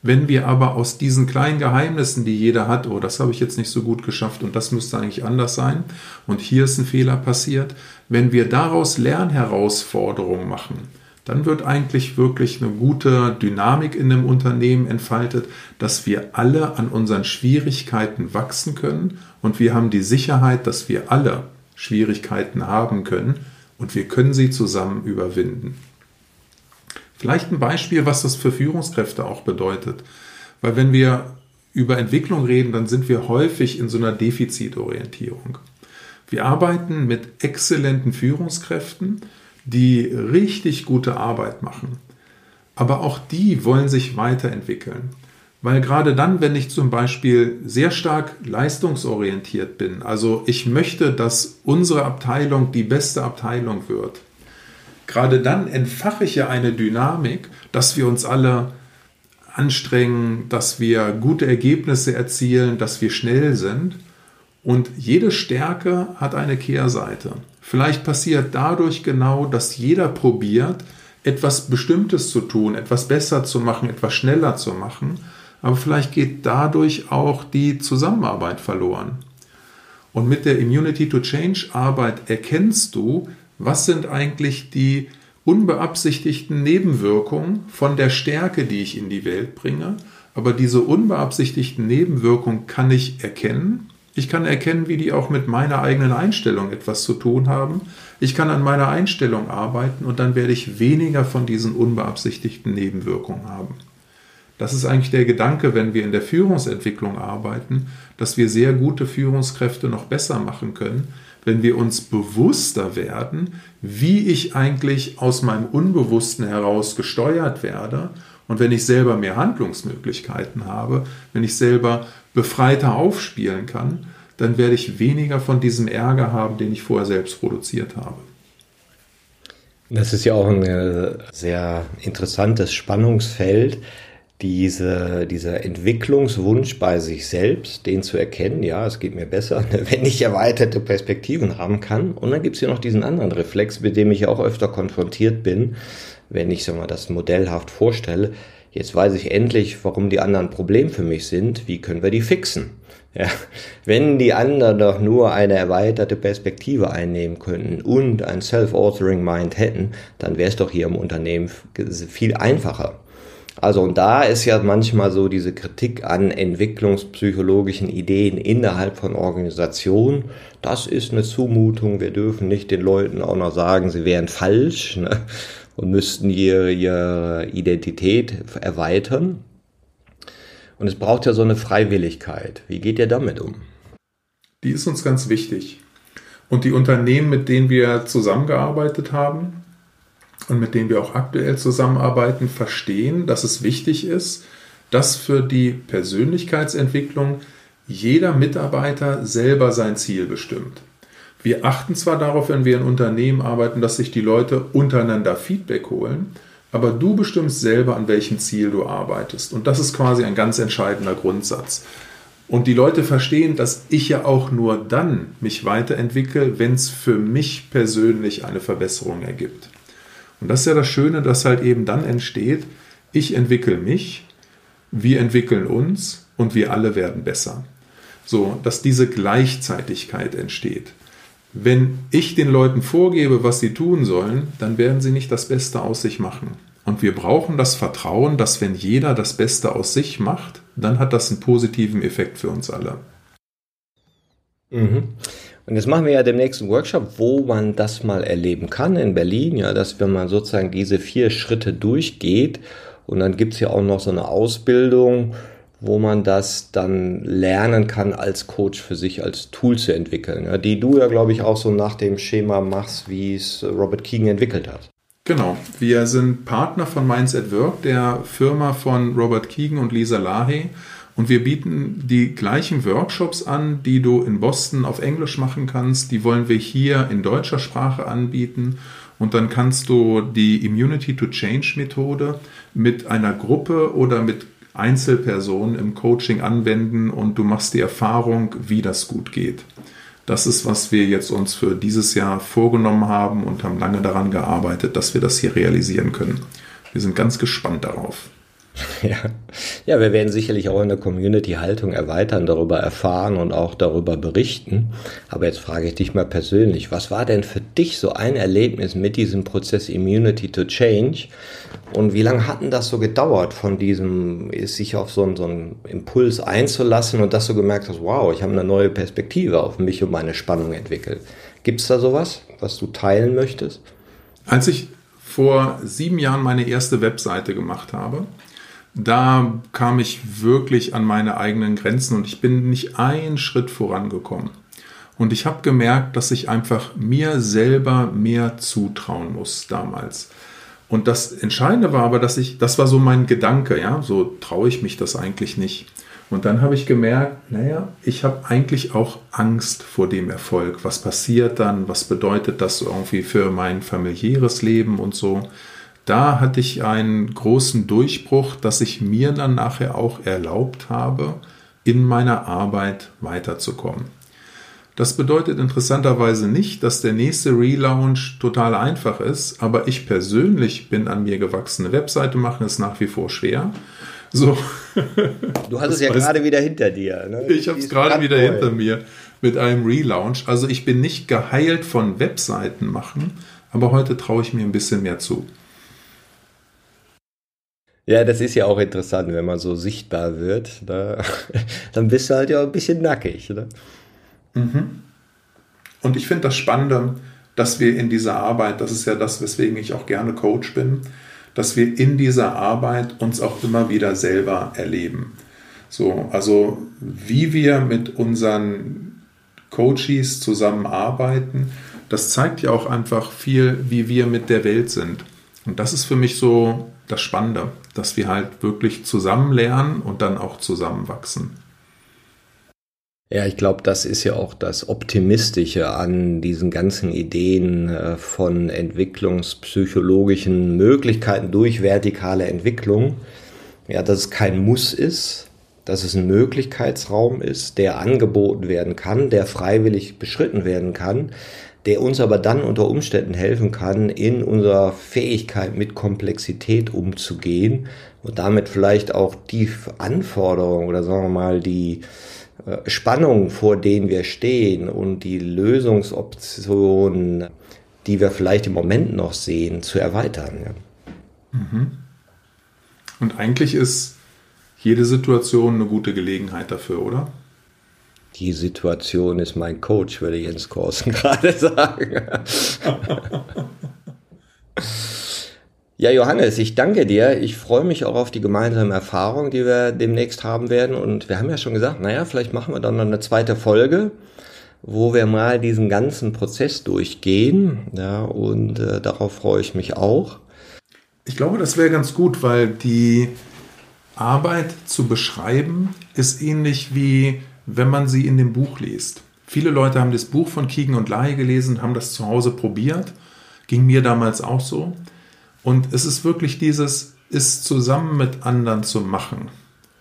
Wenn wir aber aus diesen kleinen Geheimnissen, die jeder hat, oh, das habe ich jetzt nicht so gut geschafft und das müsste eigentlich anders sein und hier ist ein Fehler passiert, wenn wir daraus Lernherausforderungen machen, dann wird eigentlich wirklich eine gute Dynamik in dem Unternehmen entfaltet, dass wir alle an unseren Schwierigkeiten wachsen können und wir haben die Sicherheit, dass wir alle Schwierigkeiten haben können und wir können sie zusammen überwinden. Vielleicht ein Beispiel, was das für Führungskräfte auch bedeutet. Weil wenn wir über Entwicklung reden, dann sind wir häufig in so einer Defizitorientierung. Wir arbeiten mit exzellenten Führungskräften, die richtig gute Arbeit machen. Aber auch die wollen sich weiterentwickeln. Weil gerade dann, wenn ich zum Beispiel sehr stark leistungsorientiert bin, also ich möchte, dass unsere Abteilung die beste Abteilung wird, gerade dann entfache ich ja eine Dynamik, dass wir uns alle anstrengen, dass wir gute Ergebnisse erzielen, dass wir schnell sind. Und jede Stärke hat eine Kehrseite. Vielleicht passiert dadurch genau, dass jeder probiert, etwas Bestimmtes zu tun, etwas besser zu machen, etwas schneller zu machen. Aber vielleicht geht dadurch auch die Zusammenarbeit verloren. Und mit der Immunity to Change Arbeit erkennst du, was sind eigentlich die unbeabsichtigten Nebenwirkungen von der Stärke, die ich in die Welt bringe. Aber diese unbeabsichtigten Nebenwirkungen kann ich erkennen. Ich kann erkennen, wie die auch mit meiner eigenen Einstellung etwas zu tun haben. Ich kann an meiner Einstellung arbeiten und dann werde ich weniger von diesen unbeabsichtigten Nebenwirkungen haben. Das ist eigentlich der Gedanke, wenn wir in der Führungsentwicklung arbeiten, dass wir sehr gute Führungskräfte noch besser machen können, wenn wir uns bewusster werden, wie ich eigentlich aus meinem Unbewussten heraus gesteuert werde und wenn ich selber mehr Handlungsmöglichkeiten habe, wenn ich selber befreiter aufspielen kann, dann werde ich weniger von diesem Ärger haben, den ich vorher selbst produziert habe. Das ist ja auch ein äh, sehr interessantes Spannungsfeld, diese, dieser Entwicklungswunsch bei sich selbst, den zu erkennen, ja, es geht mir besser, wenn ich erweiterte Perspektiven haben kann. Und dann gibt es hier noch diesen anderen Reflex, mit dem ich auch öfter konfrontiert bin, wenn ich sag mal, das modellhaft vorstelle. Jetzt weiß ich endlich, warum die anderen ein Problem für mich sind. Wie können wir die fixen? Ja, wenn die anderen doch nur eine erweiterte Perspektive einnehmen könnten und ein Self-Authoring Mind hätten, dann wäre es doch hier im Unternehmen viel einfacher. Also und da ist ja manchmal so diese Kritik an entwicklungspsychologischen Ideen innerhalb von Organisationen. Das ist eine Zumutung. Wir dürfen nicht den Leuten auch noch sagen, sie wären falsch ne? Und müssten ihre, ihre Identität erweitern. Und es braucht ja so eine Freiwilligkeit. Wie geht ihr damit um? Die ist uns ganz wichtig. Und die Unternehmen, mit denen wir zusammengearbeitet haben, und mit denen wir auch aktuell zusammenarbeiten, verstehen, dass es wichtig ist, dass für die Persönlichkeitsentwicklung jeder Mitarbeiter selber sein Ziel bestimmt. Wir achten zwar darauf, wenn wir in Unternehmen arbeiten, dass sich die Leute untereinander Feedback holen, aber du bestimmst selber, an welchem Ziel du arbeitest. Und das ist quasi ein ganz entscheidender Grundsatz. Und die Leute verstehen, dass ich ja auch nur dann mich weiterentwickle, wenn es für mich persönlich eine Verbesserung ergibt. Und das ist ja das Schöne, dass halt eben dann entsteht, ich entwickle mich, wir entwickeln uns und wir alle werden besser. So, dass diese Gleichzeitigkeit entsteht. Wenn ich den Leuten vorgebe, was sie tun sollen, dann werden sie nicht das Beste aus sich machen. Und wir brauchen das Vertrauen, dass wenn jeder das Beste aus sich macht, dann hat das einen positiven Effekt für uns alle. Mhm. Und jetzt machen wir ja demnächst einen Workshop, wo man das mal erleben kann in Berlin, ja, dass wenn man sozusagen diese vier Schritte durchgeht und dann gibt's ja auch noch so eine Ausbildung, wo man das dann lernen kann, als Coach für sich als Tool zu entwickeln, die du ja, glaube ich, auch so nach dem Schema machst, wie es Robert Keegan entwickelt hat. Genau, wir sind Partner von Minds at Work, der Firma von Robert Keegan und Lisa Lahe. Und wir bieten die gleichen Workshops an, die du in Boston auf Englisch machen kannst. Die wollen wir hier in deutscher Sprache anbieten. Und dann kannst du die Immunity to Change Methode mit einer Gruppe oder mit Einzelpersonen im Coaching anwenden und du machst die Erfahrung, wie das gut geht. Das ist, was wir jetzt uns für dieses Jahr vorgenommen haben und haben lange daran gearbeitet, dass wir das hier realisieren können. Wir sind ganz gespannt darauf. Ja. ja, wir werden sicherlich auch in der Community Haltung erweitern, darüber erfahren und auch darüber berichten. Aber jetzt frage ich dich mal persönlich, was war denn für dich so ein Erlebnis mit diesem Prozess Immunity to Change? Und wie lange hat denn das so gedauert, von diesem, sich auf so einen, so einen Impuls einzulassen und dass du gemerkt hast, wow, ich habe eine neue Perspektive auf mich und meine Spannung entwickelt? Gibt es da sowas, was du teilen möchtest? Als ich vor sieben Jahren meine erste Webseite gemacht habe, da kam ich wirklich an meine eigenen Grenzen und ich bin nicht einen Schritt vorangekommen. Und ich habe gemerkt, dass ich einfach mir selber mehr zutrauen muss damals. Und das Entscheidende war aber, dass ich, das war so mein Gedanke, ja, so traue ich mich das eigentlich nicht. Und dann habe ich gemerkt, naja, ich habe eigentlich auch Angst vor dem Erfolg. Was passiert dann? Was bedeutet das irgendwie für mein familiäres Leben und so? Da hatte ich einen großen Durchbruch, dass ich mir dann nachher auch erlaubt habe, in meiner Arbeit weiterzukommen. Das bedeutet interessanterweise nicht, dass der nächste Relaunch total einfach ist, aber ich persönlich bin an mir gewachsen. Eine Webseite machen ist nach wie vor schwer. So. Du hast es ja gerade wieder hinter dir. Ne? Ich habe es gerade wieder toll. hinter mir mit einem Relaunch. Also ich bin nicht geheilt von Webseiten machen, aber heute traue ich mir ein bisschen mehr zu. Ja, das ist ja auch interessant, wenn man so sichtbar wird. Da, dann bist du halt ja ein bisschen nackig. Ne? Mhm. Und ich finde das Spannende, dass wir in dieser Arbeit, das ist ja das, weswegen ich auch gerne Coach bin, dass wir in dieser Arbeit uns auch immer wieder selber erleben. So, also wie wir mit unseren Coaches zusammenarbeiten, das zeigt ja auch einfach viel, wie wir mit der Welt sind. Und das ist für mich so das Spannende, dass wir halt wirklich zusammen lernen und dann auch zusammenwachsen. Ja, ich glaube, das ist ja auch das Optimistische an diesen ganzen Ideen äh, von entwicklungspsychologischen Möglichkeiten durch vertikale Entwicklung. Ja, dass es kein Muss ist, dass es ein Möglichkeitsraum ist, der angeboten werden kann, der freiwillig beschritten werden kann, der uns aber dann unter Umständen helfen kann, in unserer Fähigkeit mit Komplexität umzugehen und damit vielleicht auch die Anforderungen oder sagen wir mal die äh, Spannungen, vor denen wir stehen und die Lösungsoptionen, die wir vielleicht im Moment noch sehen, zu erweitern. Mhm. Und eigentlich ist jede Situation eine gute Gelegenheit dafür, oder? Die Situation ist mein Coach, würde Jens Korsen gerade sagen. Ja, Johannes, ich danke dir. Ich freue mich auch auf die gemeinsame Erfahrung, die wir demnächst haben werden. Und wir haben ja schon gesagt, naja, vielleicht machen wir dann noch eine zweite Folge, wo wir mal diesen ganzen Prozess durchgehen. Ja, und äh, darauf freue ich mich auch. Ich glaube, das wäre ganz gut, weil die Arbeit zu beschreiben ist ähnlich wie wenn man sie in dem Buch liest. Viele Leute haben das Buch von Kiegen und Lai gelesen, haben das zu Hause probiert. Ging mir damals auch so. Und es ist wirklich dieses, ist zusammen mit anderen zu machen,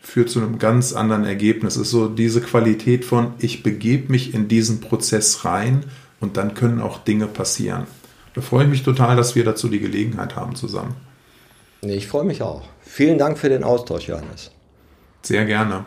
führt zu einem ganz anderen Ergebnis. Es ist so diese Qualität von, ich begebe mich in diesen Prozess rein und dann können auch Dinge passieren. Da freue ich mich total, dass wir dazu die Gelegenheit haben zusammen. Ich freue mich auch. Vielen Dank für den Austausch, Johannes. Sehr gerne.